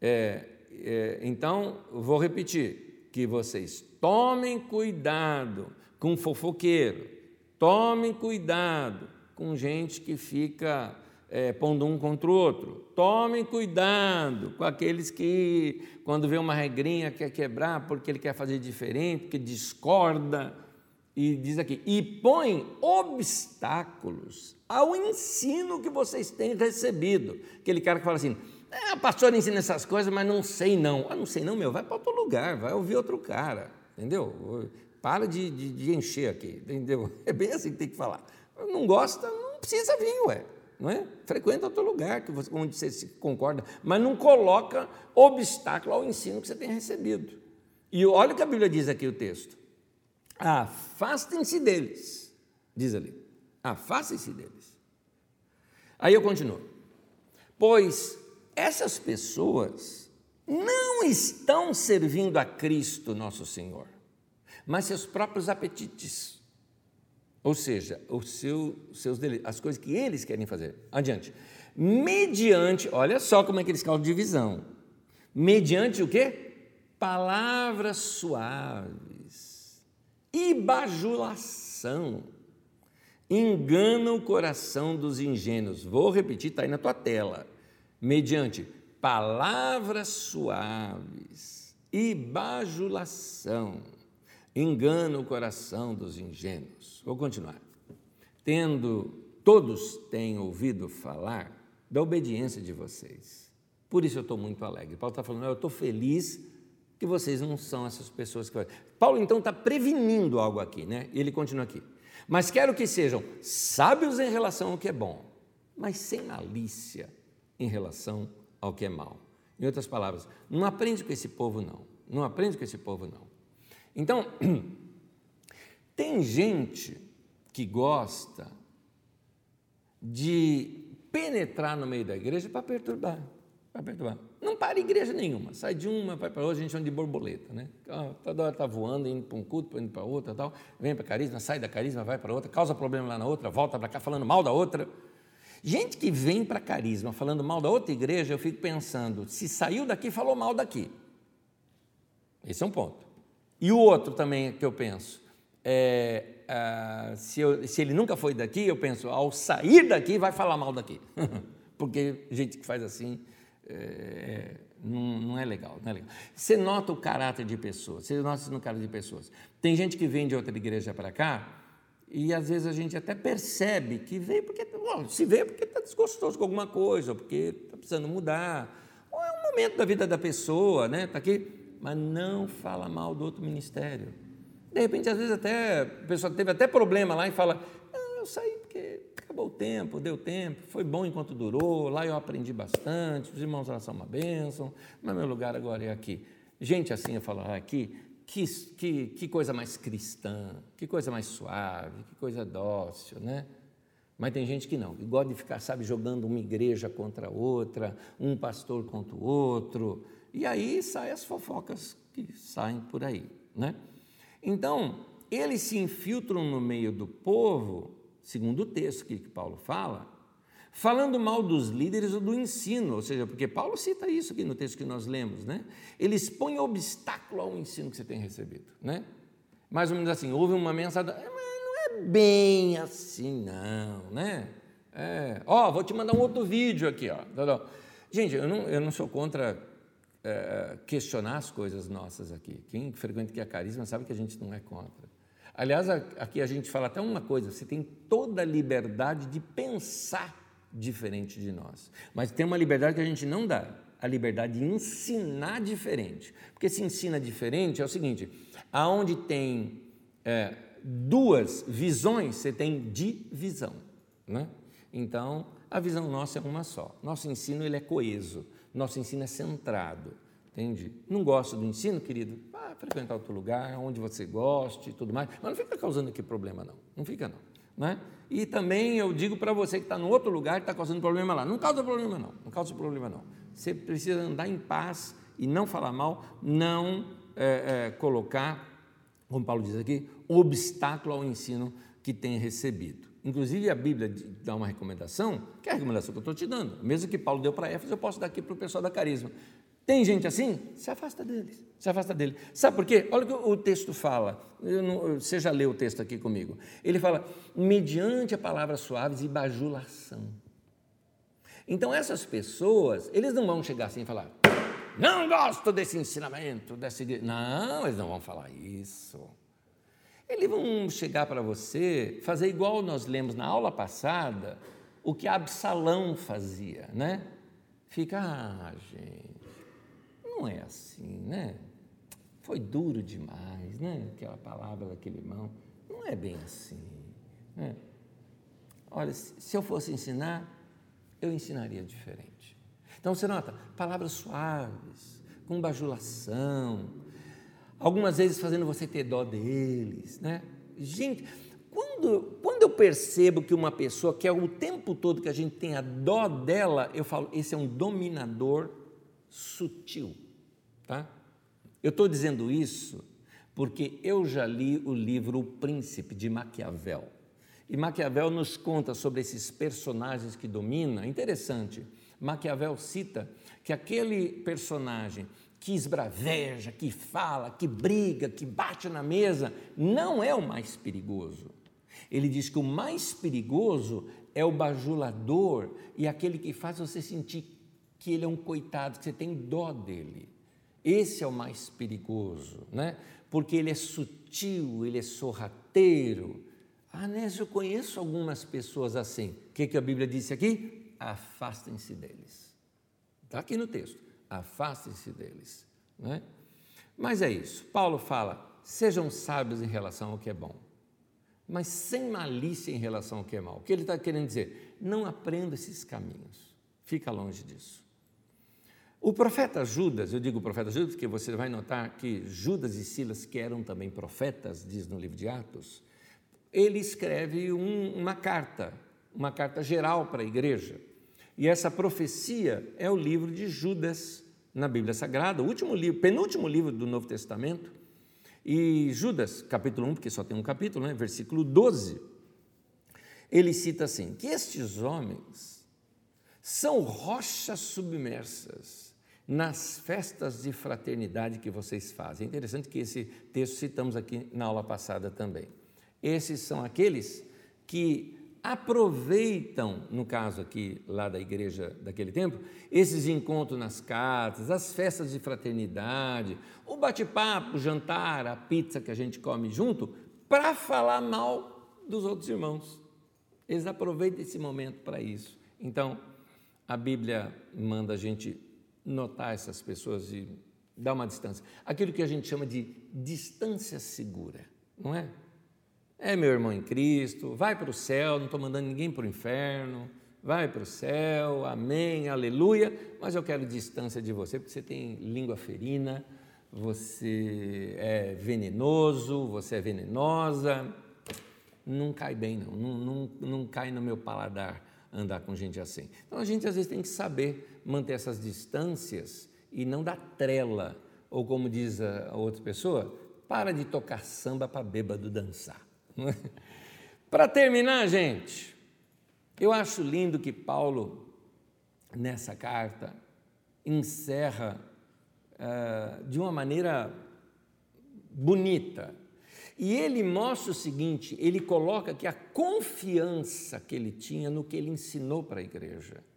É, é, então, vou repetir: que vocês Tomem cuidado com fofoqueiro, tomem cuidado com gente que fica é, pondo um contra o outro. Tomem cuidado com aqueles que, quando vê uma regrinha, quer quebrar porque ele quer fazer diferente, que discorda. E diz aqui: e põe obstáculos ao ensino que vocês têm recebido. Aquele cara que fala assim: é, a pastora ensina essas coisas, mas não sei não. Ah, não sei não, meu, vai para outro lugar, vai ouvir outro cara entendeu? Para de, de, de, encher aqui, entendeu? É bem assim que tem que falar. Não gosta, não precisa vir, ué. Não é? Frequenta outro lugar que você, onde você se concorda, mas não coloca obstáculo ao ensino que você tem recebido. E olha o que a Bíblia diz aqui o texto. Afastem-se deles, diz ali. Afastem-se deles. Aí eu continuo. Pois essas pessoas não estão servindo a Cristo, nosso Senhor, mas seus próprios apetites. Ou seja, o seu, seus as coisas que eles querem fazer. Adiante. Mediante, olha só como é que eles causam divisão. Mediante o quê? Palavras suaves e bajulação. Engana o coração dos ingênuos. Vou repetir, está aí na tua tela. Mediante palavras suaves e bajulação engana o coração dos ingênuos. Vou continuar. Tendo todos têm ouvido falar da obediência de vocês. Por isso eu estou muito alegre. Paulo está falando, eu estou feliz que vocês não são essas pessoas que. Paulo então está prevenindo algo aqui, né? E ele continua aqui. Mas quero que sejam sábios em relação ao que é bom, mas sem malícia em relação ao que é mal. Em outras palavras, não aprende com esse povo, não. Não aprende com esse povo, não. Então, tem gente que gosta de penetrar no meio da igreja para perturbar. Para perturbar. Não para igreja nenhuma. Sai de uma, vai para outra, a gente chama de borboleta, né? Toda hora está voando, indo para um culto, indo para outra, tal. vem para carisma, sai da carisma, vai para outra, causa problema lá na outra, volta para cá falando mal da outra. Gente que vem para carisma falando mal da outra igreja, eu fico pensando, se saiu daqui, falou mal daqui. Esse é um ponto. E o outro também que eu penso, é, ah, se, eu, se, ele nunca foi daqui, eu penso, ao sair daqui, vai falar mal daqui. Porque gente que faz assim é, não, não, é legal, não é legal. Você nota o caráter de pessoas, você nota no caráter de pessoas. Tem gente que vem de outra igreja para cá, e às vezes a gente até percebe que veio porque bom, se vê porque está desgostoso com alguma coisa, porque está precisando mudar, ou é um momento da vida da pessoa, né? Está aqui, mas não fala mal do outro ministério. De repente, às vezes até a pessoa teve até problema lá e fala, não, eu saí porque acabou o tempo, deu tempo, foi bom enquanto durou, lá eu aprendi bastante, os irmãos lá são uma bênção, mas meu lugar agora é aqui. Gente assim eu falo, ah, aqui, que, que, que coisa mais cristã, que coisa mais suave, que coisa dócil, né? Mas tem gente que não, que gosta de ficar, sabe, jogando uma igreja contra outra, um pastor contra o outro, e aí saem as fofocas que saem por aí, né? Então, eles se infiltram no meio do povo, segundo o texto que Paulo fala, falando mal dos líderes ou do ensino, ou seja, porque Paulo cita isso aqui no texto que nós lemos, né? Eles põem obstáculo ao ensino que você tem recebido, né? Mais ou menos assim, houve uma mensagem, é, mas não é bem assim, não, né? É, ó, vou te mandar um outro vídeo aqui, ó. Gente, eu não, eu não sou contra é, questionar as coisas nossas aqui. Quem frequenta aqui a Carisma sabe que a gente não é contra. Aliás, aqui a gente fala até uma coisa: você tem toda a liberdade de pensar diferente de nós, mas tem uma liberdade que a gente não dá a liberdade de ensinar diferente. Porque se ensina diferente é o seguinte: aonde tem é, duas visões, você tem divisão. Né? Então, a visão nossa é uma só. Nosso ensino ele é coeso, nosso ensino é centrado. Entende? Não gosta do ensino, querido? Vá frequentar outro lugar, onde você goste e tudo mais. Mas não fica causando aqui problema, não. Não fica, não. Né? E também eu digo para você que está no outro lugar, que está causando problema lá. Não causa problema, não. Não causa problema, não. Você precisa andar em paz e não falar mal, não é, é, colocar, como Paulo diz aqui, obstáculo ao ensino que tem recebido. Inclusive, a Bíblia dá uma recomendação, que é a recomendação que eu estou te dando. Mesmo que Paulo deu para Éfeso, eu posso dar aqui para o pessoal da Carisma. Tem gente assim? Se afasta deles. Se afasta dele. Sabe por quê? Olha o que o texto fala. Não, você já leu o texto aqui comigo. Ele fala, mediante a palavras suaves e bajulação. Então, essas pessoas, eles não vão chegar assim e falar, não gosto desse ensinamento, desse. Não, eles não vão falar isso. Eles vão chegar para você, fazer igual nós lemos na aula passada, o que Absalão fazia, né? Fica, ah, gente não é assim, né? Foi duro demais, né? Aquela palavra daquele irmão. Não é bem assim. Né? Olha, se eu fosse ensinar, eu ensinaria diferente. Então você nota, palavras suaves, com bajulação, algumas vezes fazendo você ter dó deles, né? Gente, quando, quando eu percebo que uma pessoa quer o tempo todo que a gente tenha dó dela, eu falo, esse é um dominador sutil. Tá? Eu estou dizendo isso porque eu já li o livro O Príncipe de Maquiavel. E Maquiavel nos conta sobre esses personagens que domina. Interessante, Maquiavel cita que aquele personagem que esbraveja, que fala, que briga, que bate na mesa, não é o mais perigoso. Ele diz que o mais perigoso é o bajulador e aquele que faz você sentir que ele é um coitado, que você tem dó dele. Esse é o mais perigoso, né? porque ele é sutil, ele é sorrateiro. Ah, né, eu conheço algumas pessoas assim. O que, que a Bíblia disse aqui? Afastem-se deles. Está aqui no texto. Afastem-se deles. Né? Mas é isso. Paulo fala: sejam sábios em relação ao que é bom, mas sem malícia em relação ao que é mal. O que ele está querendo dizer? Não aprenda esses caminhos. Fica longe disso. O profeta Judas, eu digo profeta Judas porque você vai notar que Judas e Silas, que eram também profetas, diz no livro de Atos, ele escreve um, uma carta, uma carta geral para a igreja. E essa profecia é o livro de Judas na Bíblia Sagrada, o último livro, penúltimo livro do Novo Testamento. E Judas, capítulo 1, porque só tem um capítulo, né? versículo 12, ele cita assim: que estes homens são rochas submersas nas festas de fraternidade que vocês fazem. É interessante que esse texto citamos aqui na aula passada também. Esses são aqueles que aproveitam, no caso aqui lá da igreja daquele tempo, esses encontros nas casas, as festas de fraternidade, o bate-papo, o jantar, a pizza que a gente come junto, para falar mal dos outros irmãos. Eles aproveitam esse momento para isso. Então, a Bíblia manda a gente notar essas pessoas e dar uma distância. Aquilo que a gente chama de distância segura, não é? é meu irmão em Cristo, vai para o céu, não estou mandando ninguém para o inferno, vai para o céu, amém, aleluia, mas eu quero distância de você, porque você tem língua ferina, você é venenoso, você é venenosa, não cai bem não, não, não, não cai no meu paladar andar com gente assim. Então a gente às vezes tem que saber manter essas distâncias e não dar trela, ou como diz a outra pessoa, para de tocar samba para bêbado dançar. para terminar, gente, eu acho lindo que Paulo, nessa carta, encerra uh, de uma maneira bonita. E ele mostra o seguinte: ele coloca que a confiança que ele tinha no que ele ensinou para a igreja.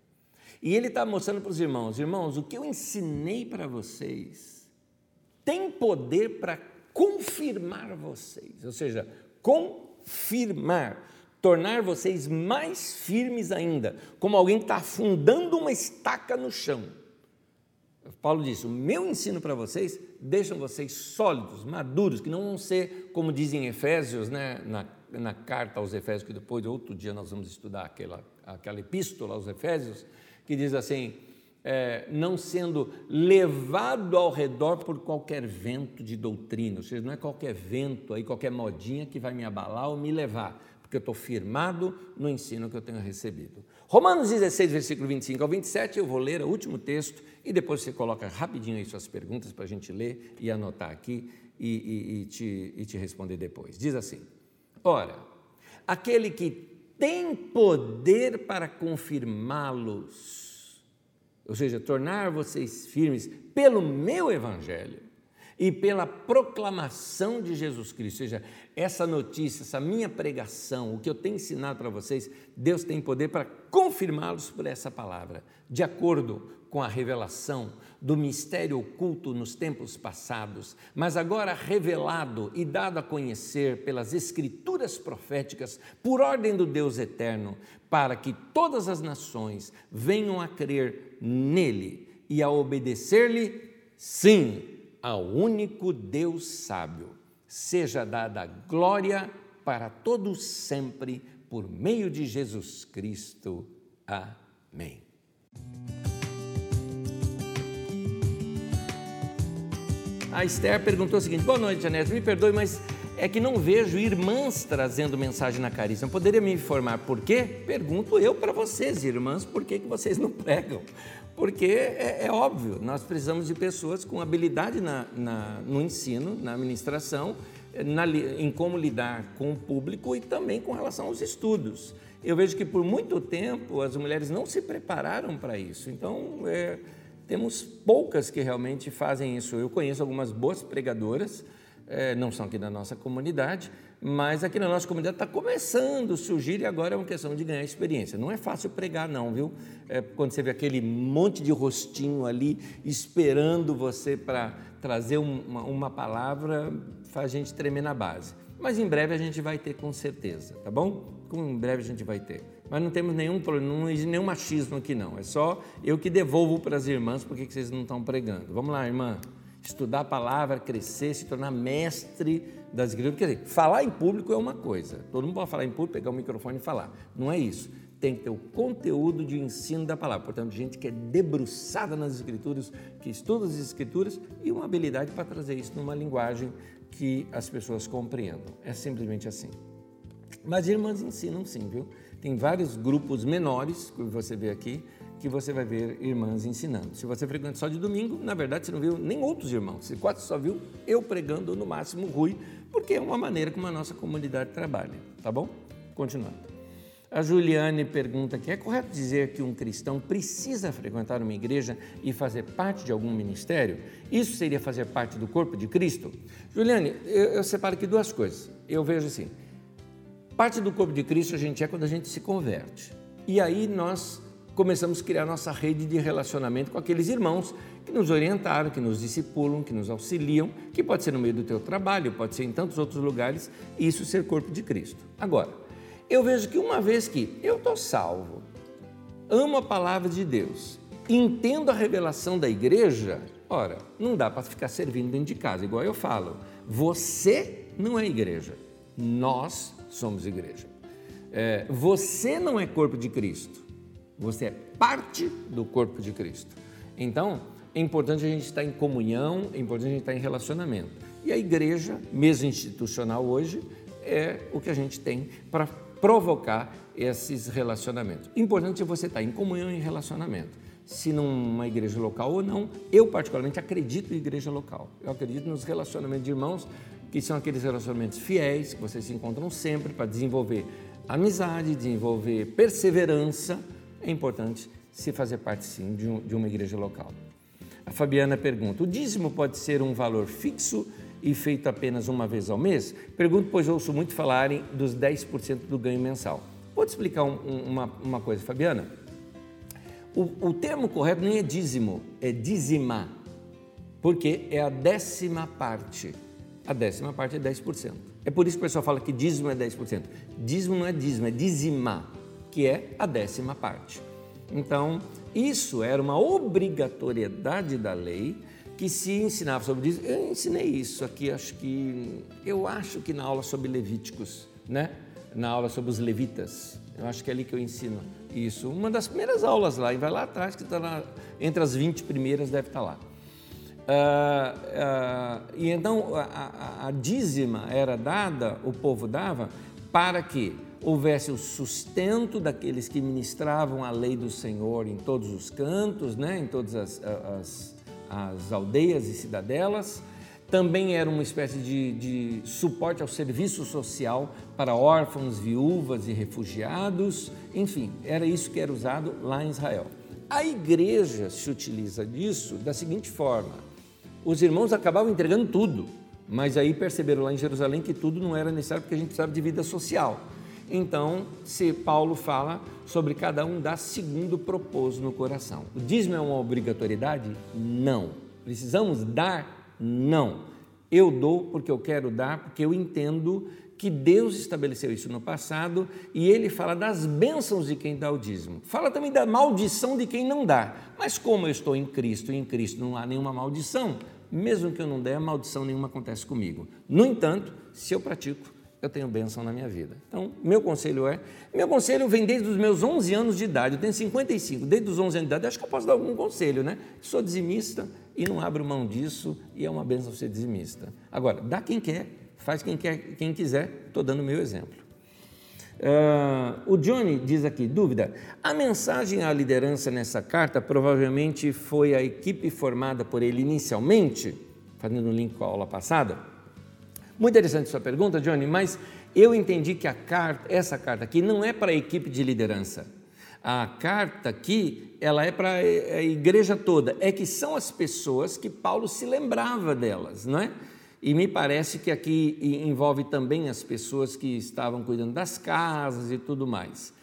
E ele está mostrando para os irmãos: irmãos, o que eu ensinei para vocês tem poder para confirmar vocês, ou seja, confirmar, tornar vocês mais firmes ainda, como alguém que está afundando uma estaca no chão. Paulo disse: o meu ensino para vocês deixam vocês sólidos, maduros, que não vão ser, como dizem Efésios, né, na, na carta aos Efésios, que depois, outro dia, nós vamos estudar aquela, aquela epístola aos Efésios, que diz assim: é, não sendo levado ao redor por qualquer vento de doutrina, ou seja, não é qualquer vento aí, qualquer modinha que vai me abalar ou me levar, porque eu estou firmado no ensino que eu tenho recebido. Romanos 16, versículo 25 ao 27, eu vou ler o último texto e depois você coloca rapidinho aí suas perguntas para a gente ler e anotar aqui e, e, e, te, e te responder depois. Diz assim: Ora, aquele que tem poder para confirmá-los, ou seja, tornar vocês firmes pelo meu evangelho e pela proclamação de Jesus Cristo, ou seja, essa notícia, essa minha pregação, o que eu tenho ensinado para vocês, Deus tem poder para confirmá-los por essa palavra, de acordo com a revelação do mistério oculto nos tempos passados, mas agora revelado e dado a conhecer pelas escrituras proféticas, por ordem do Deus eterno, para que todas as nações venham a crer nele e a obedecer-lhe, sim, ao único Deus sábio. Seja dada glória para todos sempre, por meio de Jesus Cristo. Amém. A Esther perguntou o seguinte: Boa noite, Janete, me perdoe, mas é que não vejo irmãs trazendo mensagem na carícia. Poderia me informar por quê? Pergunto eu para vocês, irmãs, por que, que vocês não pregam? Porque é, é óbvio, nós precisamos de pessoas com habilidade na, na, no ensino, na administração, na, em como lidar com o público e também com relação aos estudos. Eu vejo que por muito tempo as mulheres não se prepararam para isso. Então, é, temos poucas que realmente fazem isso. Eu conheço algumas boas pregadoras, é, não são aqui da nossa comunidade, mas aqui na nossa comunidade está começando a surgir e agora é uma questão de ganhar experiência. Não é fácil pregar, não, viu? É, quando você vê aquele monte de rostinho ali esperando você para trazer uma, uma palavra, faz a gente tremer na base. Mas em breve a gente vai ter com certeza, tá bom? Em breve a gente vai ter. Mas não temos nenhum problema, não existe nenhum machismo aqui não. É só eu que devolvo para as irmãs porque vocês não estão pregando. Vamos lá, irmã. Estudar a palavra, crescer, se tornar mestre das igrejas. Quer dizer, falar em público é uma coisa. Todo mundo pode falar em público, pegar o microfone e falar. Não é isso. Tem que ter o conteúdo de ensino da palavra. Portanto, gente que é debruçada nas escrituras, que estuda as escrituras e uma habilidade para trazer isso numa linguagem que as pessoas compreendam. É simplesmente assim. Mas irmãs ensinam sim, viu? Tem vários grupos menores, que você vê aqui, que você vai ver irmãs ensinando. Se você frequenta só de domingo, na verdade você não viu nem outros irmãos. Você quase só viu eu pregando, no máximo Rui, porque é uma maneira como a nossa comunidade trabalha. Tá bom? Continuando. A Juliane pergunta aqui: é correto dizer que um cristão precisa frequentar uma igreja e fazer parte de algum ministério? Isso seria fazer parte do corpo de Cristo? Juliane, eu, eu separo aqui duas coisas. Eu vejo assim: Parte do corpo de Cristo a gente é quando a gente se converte. E aí nós começamos a criar nossa rede de relacionamento com aqueles irmãos que nos orientaram, que nos discipulam, que nos auxiliam, que pode ser no meio do teu trabalho, pode ser em tantos outros lugares, e isso ser corpo de Cristo. Agora, eu vejo que uma vez que eu estou salvo, amo a palavra de Deus, entendo a revelação da igreja, ora, não dá para ficar servindo dentro de casa, igual eu falo, você não é igreja. Nós somos igreja. É, você não é corpo de Cristo, você é parte do corpo de Cristo. Então, é importante a gente estar em comunhão, é importante a gente estar em relacionamento. E a igreja, mesmo institucional hoje, é o que a gente tem para provocar esses relacionamentos. Importante é você estar em comunhão e em relacionamento. Se numa igreja local ou não, eu particularmente acredito em igreja local. Eu acredito nos relacionamentos de irmãos, que são aqueles relacionamentos fiéis, que vocês se encontram sempre para desenvolver amizade, desenvolver perseverança. É importante se fazer parte sim de, um, de uma igreja local. A Fabiana pergunta: o dízimo pode ser um valor fixo e feito apenas uma vez ao mês? Pergunto, pois ouço muito falarem dos 10% do ganho mensal. Pode explicar um, uma, uma coisa, Fabiana? O, o, termo correto nem é dízimo, é dizimar, porque é a décima parte. A décima parte é 10%. É por isso que o pessoal fala que dízimo é 10%. Dízimo não é dízimo, é dizimar, que é a décima parte. Então, isso era uma obrigatoriedade da lei que se ensinava sobre isso. Eu ensinei isso aqui, acho que eu acho que na aula sobre Levíticos, né? Na aula sobre os levitas. Eu acho que é ali que eu ensino isso. Uma das primeiras aulas lá, e vai lá atrás, que está entre as 20 primeiras, deve estar tá lá. Uh, uh, e então a, a, a dízima era dada, o povo dava, para que houvesse o sustento daqueles que ministravam a lei do Senhor em todos os cantos, né, em todas as, as, as aldeias e cidadelas. Também era uma espécie de, de suporte ao serviço social para órfãos, viúvas e refugiados. Enfim, era isso que era usado lá em Israel. A igreja se utiliza disso da seguinte forma: os irmãos acabavam entregando tudo, mas aí perceberam lá em Jerusalém que tudo não era necessário porque a gente precisava de vida social. Então, se Paulo fala sobre cada um dar segundo propôs no coração. O dízimo é uma obrigatoriedade? Não. Precisamos dar? Não. Eu dou porque eu quero dar, porque eu entendo que Deus estabeleceu isso no passado e ele fala das bênçãos de quem dá o dízimo. Fala também da maldição de quem não dá. Mas como eu estou em Cristo e em Cristo não há nenhuma maldição, mesmo que eu não der, maldição nenhuma acontece comigo. No entanto, se eu pratico, eu tenho bênção na minha vida. Então, meu conselho é, meu conselho vem desde os meus 11 anos de idade, eu tenho 55, desde os 11 anos de idade, acho que eu posso dar algum conselho, né? Sou dizimista e não abro mão disso e é uma bênção ser dizimista. Agora, dá quem quer, faz quem, quer, quem quiser, estou dando o meu exemplo. Uh, o Johnny diz aqui, dúvida, a mensagem à liderança nessa carta provavelmente foi a equipe formada por ele inicialmente, fazendo um link com a aula passada, muito interessante sua pergunta, Johnny, mas eu entendi que a carta, essa carta aqui não é para a equipe de liderança. A carta aqui, ela é para a igreja toda. É que são as pessoas que Paulo se lembrava delas, não é? E me parece que aqui envolve também as pessoas que estavam cuidando das casas e tudo mais.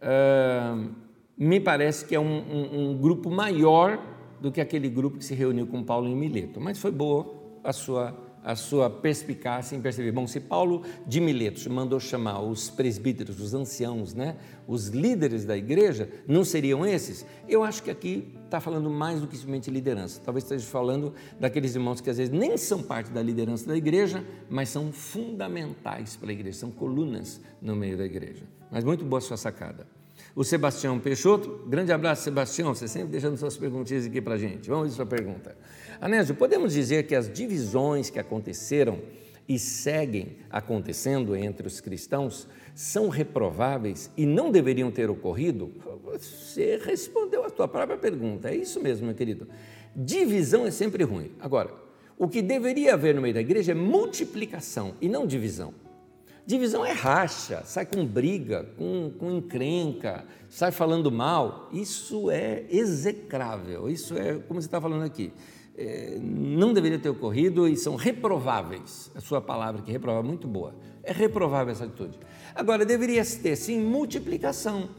Uh, me parece que é um, um, um grupo maior do que aquele grupo que se reuniu com Paulo em Mileto, mas foi boa a sua a sua perspicácia em perceber, bom, se Paulo de Miletos mandou chamar os presbíteros, os anciãos, né, os líderes da igreja, não seriam esses? Eu acho que aqui está falando mais do que simplesmente liderança. Talvez esteja falando daqueles irmãos que às vezes nem são parte da liderança da igreja, mas são fundamentais para a igreja, são colunas no meio da igreja. Mas muito boa sua sacada. O Sebastião Peixoto, grande abraço, Sebastião, você sempre deixando suas perguntinhas aqui para a gente. Vamos ver sua pergunta. Anésio, podemos dizer que as divisões que aconteceram e seguem acontecendo entre os cristãos são reprováveis e não deveriam ter ocorrido? Você respondeu a tua própria pergunta. É isso mesmo, meu querido. Divisão é sempre ruim. Agora, o que deveria haver no meio da igreja é multiplicação e não divisão. Divisão é racha, sai com briga, com, com encrenca, sai falando mal. Isso é execrável. Isso é, como você está falando aqui, é, não deveria ter ocorrido e são reprováveis. A sua palavra que reprovar é muito boa. É reprovável essa atitude. Agora, deveria ter sim multiplicação.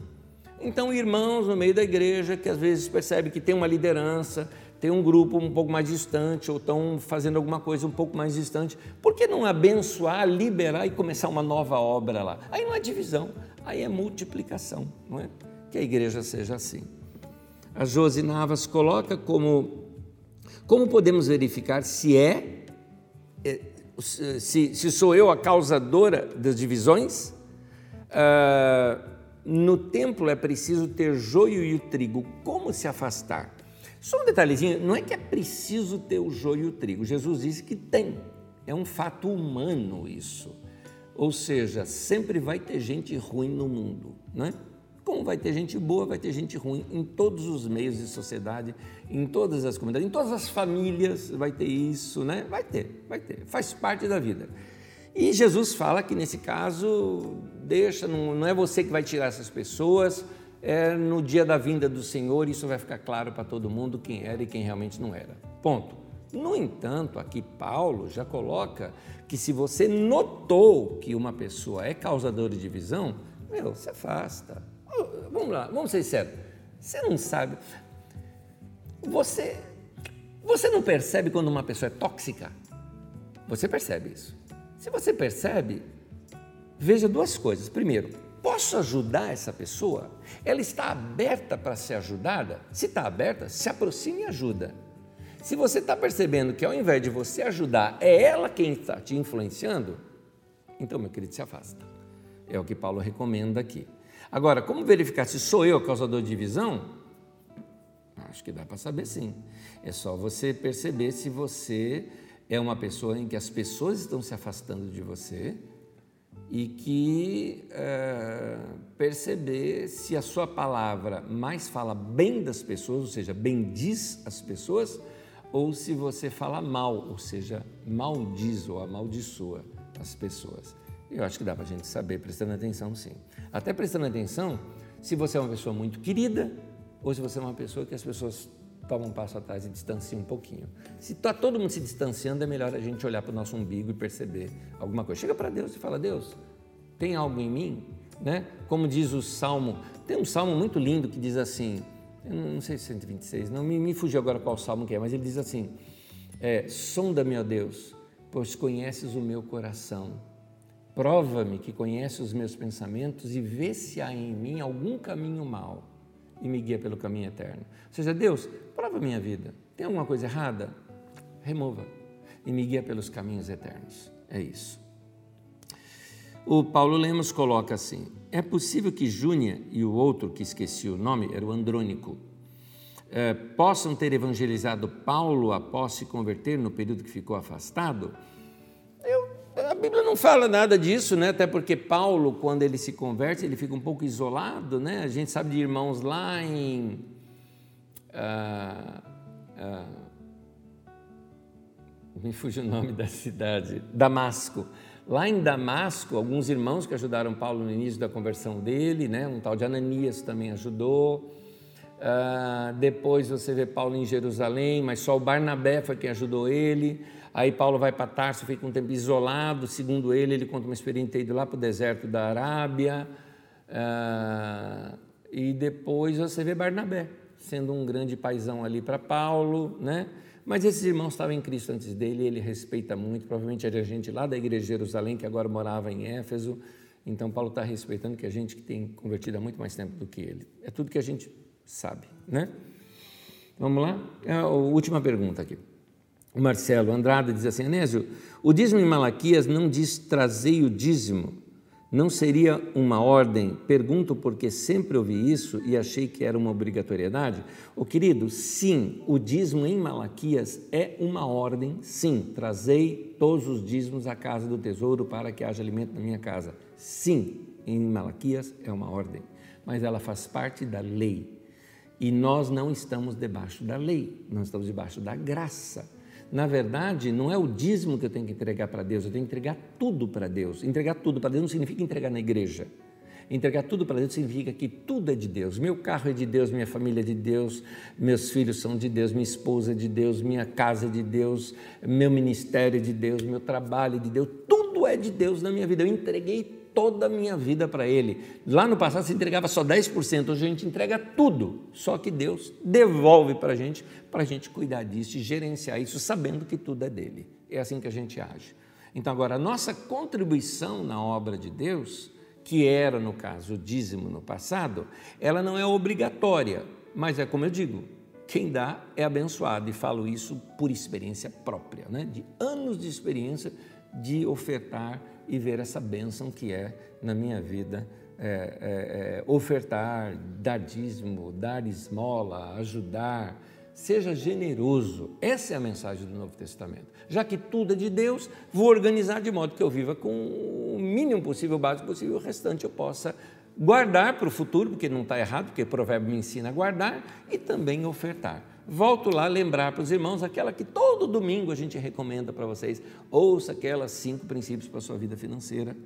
Então, irmãos no meio da igreja que às vezes percebem que tem uma liderança, tem um grupo um pouco mais distante ou estão fazendo alguma coisa um pouco mais distante, por que não abençoar, liberar e começar uma nova obra lá? Aí não é divisão, aí é multiplicação, não é? Que a igreja seja assim. A Josi Navas coloca como como podemos verificar se é, é se, se sou eu a causadora das divisões? Uh, no templo é preciso ter joio e o trigo. Como se afastar? Só um detalhezinho: não é que é preciso ter o joio e o trigo. Jesus disse que tem. É um fato humano isso. Ou seja, sempre vai ter gente ruim no mundo, não é? Como vai ter gente boa, vai ter gente ruim em todos os meios de sociedade, em todas as comunidades, em todas as famílias vai ter isso, né? Vai ter, vai ter, faz parte da vida. E Jesus fala que nesse caso, deixa, não, não é você que vai tirar essas pessoas, é no dia da vinda do Senhor, isso vai ficar claro para todo mundo quem era e quem realmente não era. Ponto. No entanto, aqui Paulo já coloca que se você notou que uma pessoa é causadora de divisão, meu, se afasta. Vamos lá, vamos ser sérios. Você não sabe. Você, você não percebe quando uma pessoa é tóxica? Você percebe isso. Se você percebe, veja duas coisas. Primeiro, posso ajudar essa pessoa? Ela está aberta para ser ajudada? Se está aberta, se aproxime e ajuda. Se você está percebendo que ao invés de você ajudar, é ela quem está te influenciando, então, meu querido, se afasta. É o que Paulo recomenda aqui. Agora, como verificar se sou eu o causador de divisão? Acho que dá para saber sim. É só você perceber se você é uma pessoa em que as pessoas estão se afastando de você e que é, perceber se a sua palavra mais fala bem das pessoas, ou seja, bendiz as pessoas, ou se você fala mal, ou seja, maldiz ou amaldiçoa as pessoas. Eu acho que dá para a gente saber prestando atenção, sim. Até prestando atenção se você é uma pessoa muito querida ou se você é uma pessoa que as pessoas tomam um passo atrás e distanciam um pouquinho. Se está todo mundo se distanciando, é melhor a gente olhar para o nosso umbigo e perceber alguma coisa. Chega para Deus e fala: Deus, tem algo em mim? Né? Como diz o salmo, tem um salmo muito lindo que diz assim: não sei se é 126, não me, me fugiu agora qual salmo que é, mas ele diz assim: é, Sonda-me, ó Deus, pois conheces o meu coração. Prova-me que conhece os meus pensamentos e vê se há em mim algum caminho mau e me guia pelo caminho eterno. Ou seja, Deus, prova a minha vida. Tem alguma coisa errada? Remova e me guia pelos caminhos eternos. É isso. O Paulo Lemos coloca assim: é possível que Júnia e o outro que esqueci o nome, era o Andrônico, eh, possam ter evangelizado Paulo após se converter no período que ficou afastado? Bíblia não fala nada disso, né? até porque Paulo, quando ele se converte, ele fica um pouco isolado. Né? A gente sabe de irmãos lá em. Ah, ah, me fugiu o nome da cidade, Damasco. Lá em Damasco, alguns irmãos que ajudaram Paulo no início da conversão dele, né? um tal de Ananias também ajudou. Uh, depois você vê Paulo em Jerusalém, mas só o Barnabé foi quem ajudou ele. Aí Paulo vai para Tarso, fica um tempo isolado. Segundo ele, ele conta uma experiência de ir lá para o deserto da Arábia. Uh, e depois você vê Barnabé, sendo um grande paisão ali para Paulo, né? Mas esses irmãos estavam em Cristo antes dele, ele respeita muito, provavelmente era gente lá da igreja de Jerusalém, que agora morava em Éfeso. Então, Paulo está respeitando que a gente que tem convertido há muito mais tempo do que ele. É tudo que a gente sabe, né? Vamos lá? É a última pergunta aqui. Marcelo Andrade diz assim: Anésio, o dízimo em Malaquias não diz trazei o dízimo não seria uma ordem? Pergunto porque sempre ouvi isso e achei que era uma obrigatoriedade. O querido, sim, o dízimo em Malaquias é uma ordem, sim. Trazei todos os dízimos à casa do tesouro para que haja alimento na minha casa. Sim, em Malaquias é uma ordem, mas ela faz parte da lei. E nós não estamos debaixo da lei, nós estamos debaixo da graça. Na verdade, não é o dízimo que eu tenho que entregar para Deus, eu tenho que entregar tudo para Deus. Entregar tudo para Deus não significa entregar na igreja. Entregar tudo para Deus significa que tudo é de Deus. Meu carro é de Deus, minha família é de Deus, meus filhos são de Deus, minha esposa é de Deus, minha casa é de Deus, meu ministério é de Deus, meu trabalho é de Deus. Tudo é de Deus na minha vida. Eu entreguei toda a minha vida para Ele. Lá no passado se entregava só 10%, hoje a gente entrega tudo, só que Deus devolve para a gente, para a gente cuidar disso e gerenciar isso, sabendo que tudo é dele. É assim que a gente age. Então, agora, a nossa contribuição na obra de Deus, que era, no caso, o dízimo no passado, ela não é obrigatória, mas é como eu digo, quem dá é abençoado, e falo isso por experiência própria, né? de anos de experiência de ofertar e ver essa bênção que é na minha vida é, é, é, ofertar, dar dízimo, dar esmola, ajudar. Seja generoso. Essa é a mensagem do Novo Testamento. Já que tudo é de Deus, vou organizar de modo que eu viva com o mínimo possível, o básico possível, o restante eu possa guardar para o futuro, porque não está errado, porque o provérbio me ensina a guardar, e também ofertar. Volto lá lembrar para os irmãos aquela que todo domingo a gente recomenda para vocês. Ouça aquelas cinco princípios para a sua vida financeira.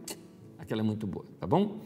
Aquela é muito boa, tá bom?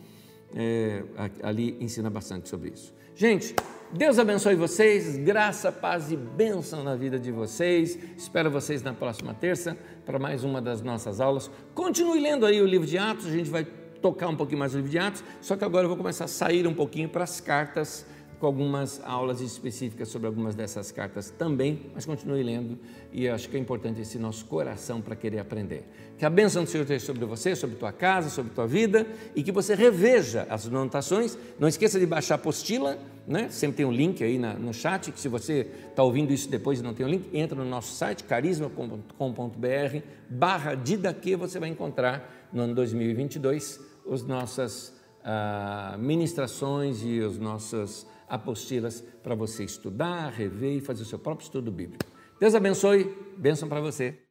é, ali ensina bastante sobre isso. Gente, Deus abençoe vocês, graça, paz e bênção na vida de vocês. Espero vocês na próxima terça para mais uma das nossas aulas. Continue lendo aí o livro de Atos, a gente vai tocar um pouquinho mais o livro de Atos, só que agora eu vou começar a sair um pouquinho para as cartas com algumas aulas específicas sobre algumas dessas cartas também, mas continue lendo e acho que é importante esse nosso coração para querer aprender. Que a bênção do Senhor esteja sobre você, sobre tua casa, sobre tua vida e que você reveja as anotações. Não esqueça de baixar a apostila, né? sempre tem um link aí na, no chat, que se você está ouvindo isso depois e não tem o um link, entra no nosso site carisma.com.br barra Didaque, você vai encontrar no ano 2022 as nossas ah, ministrações e os nossos apostilas para você estudar, rever e fazer o seu próprio estudo bíblico. Deus abençoe, bênção para você.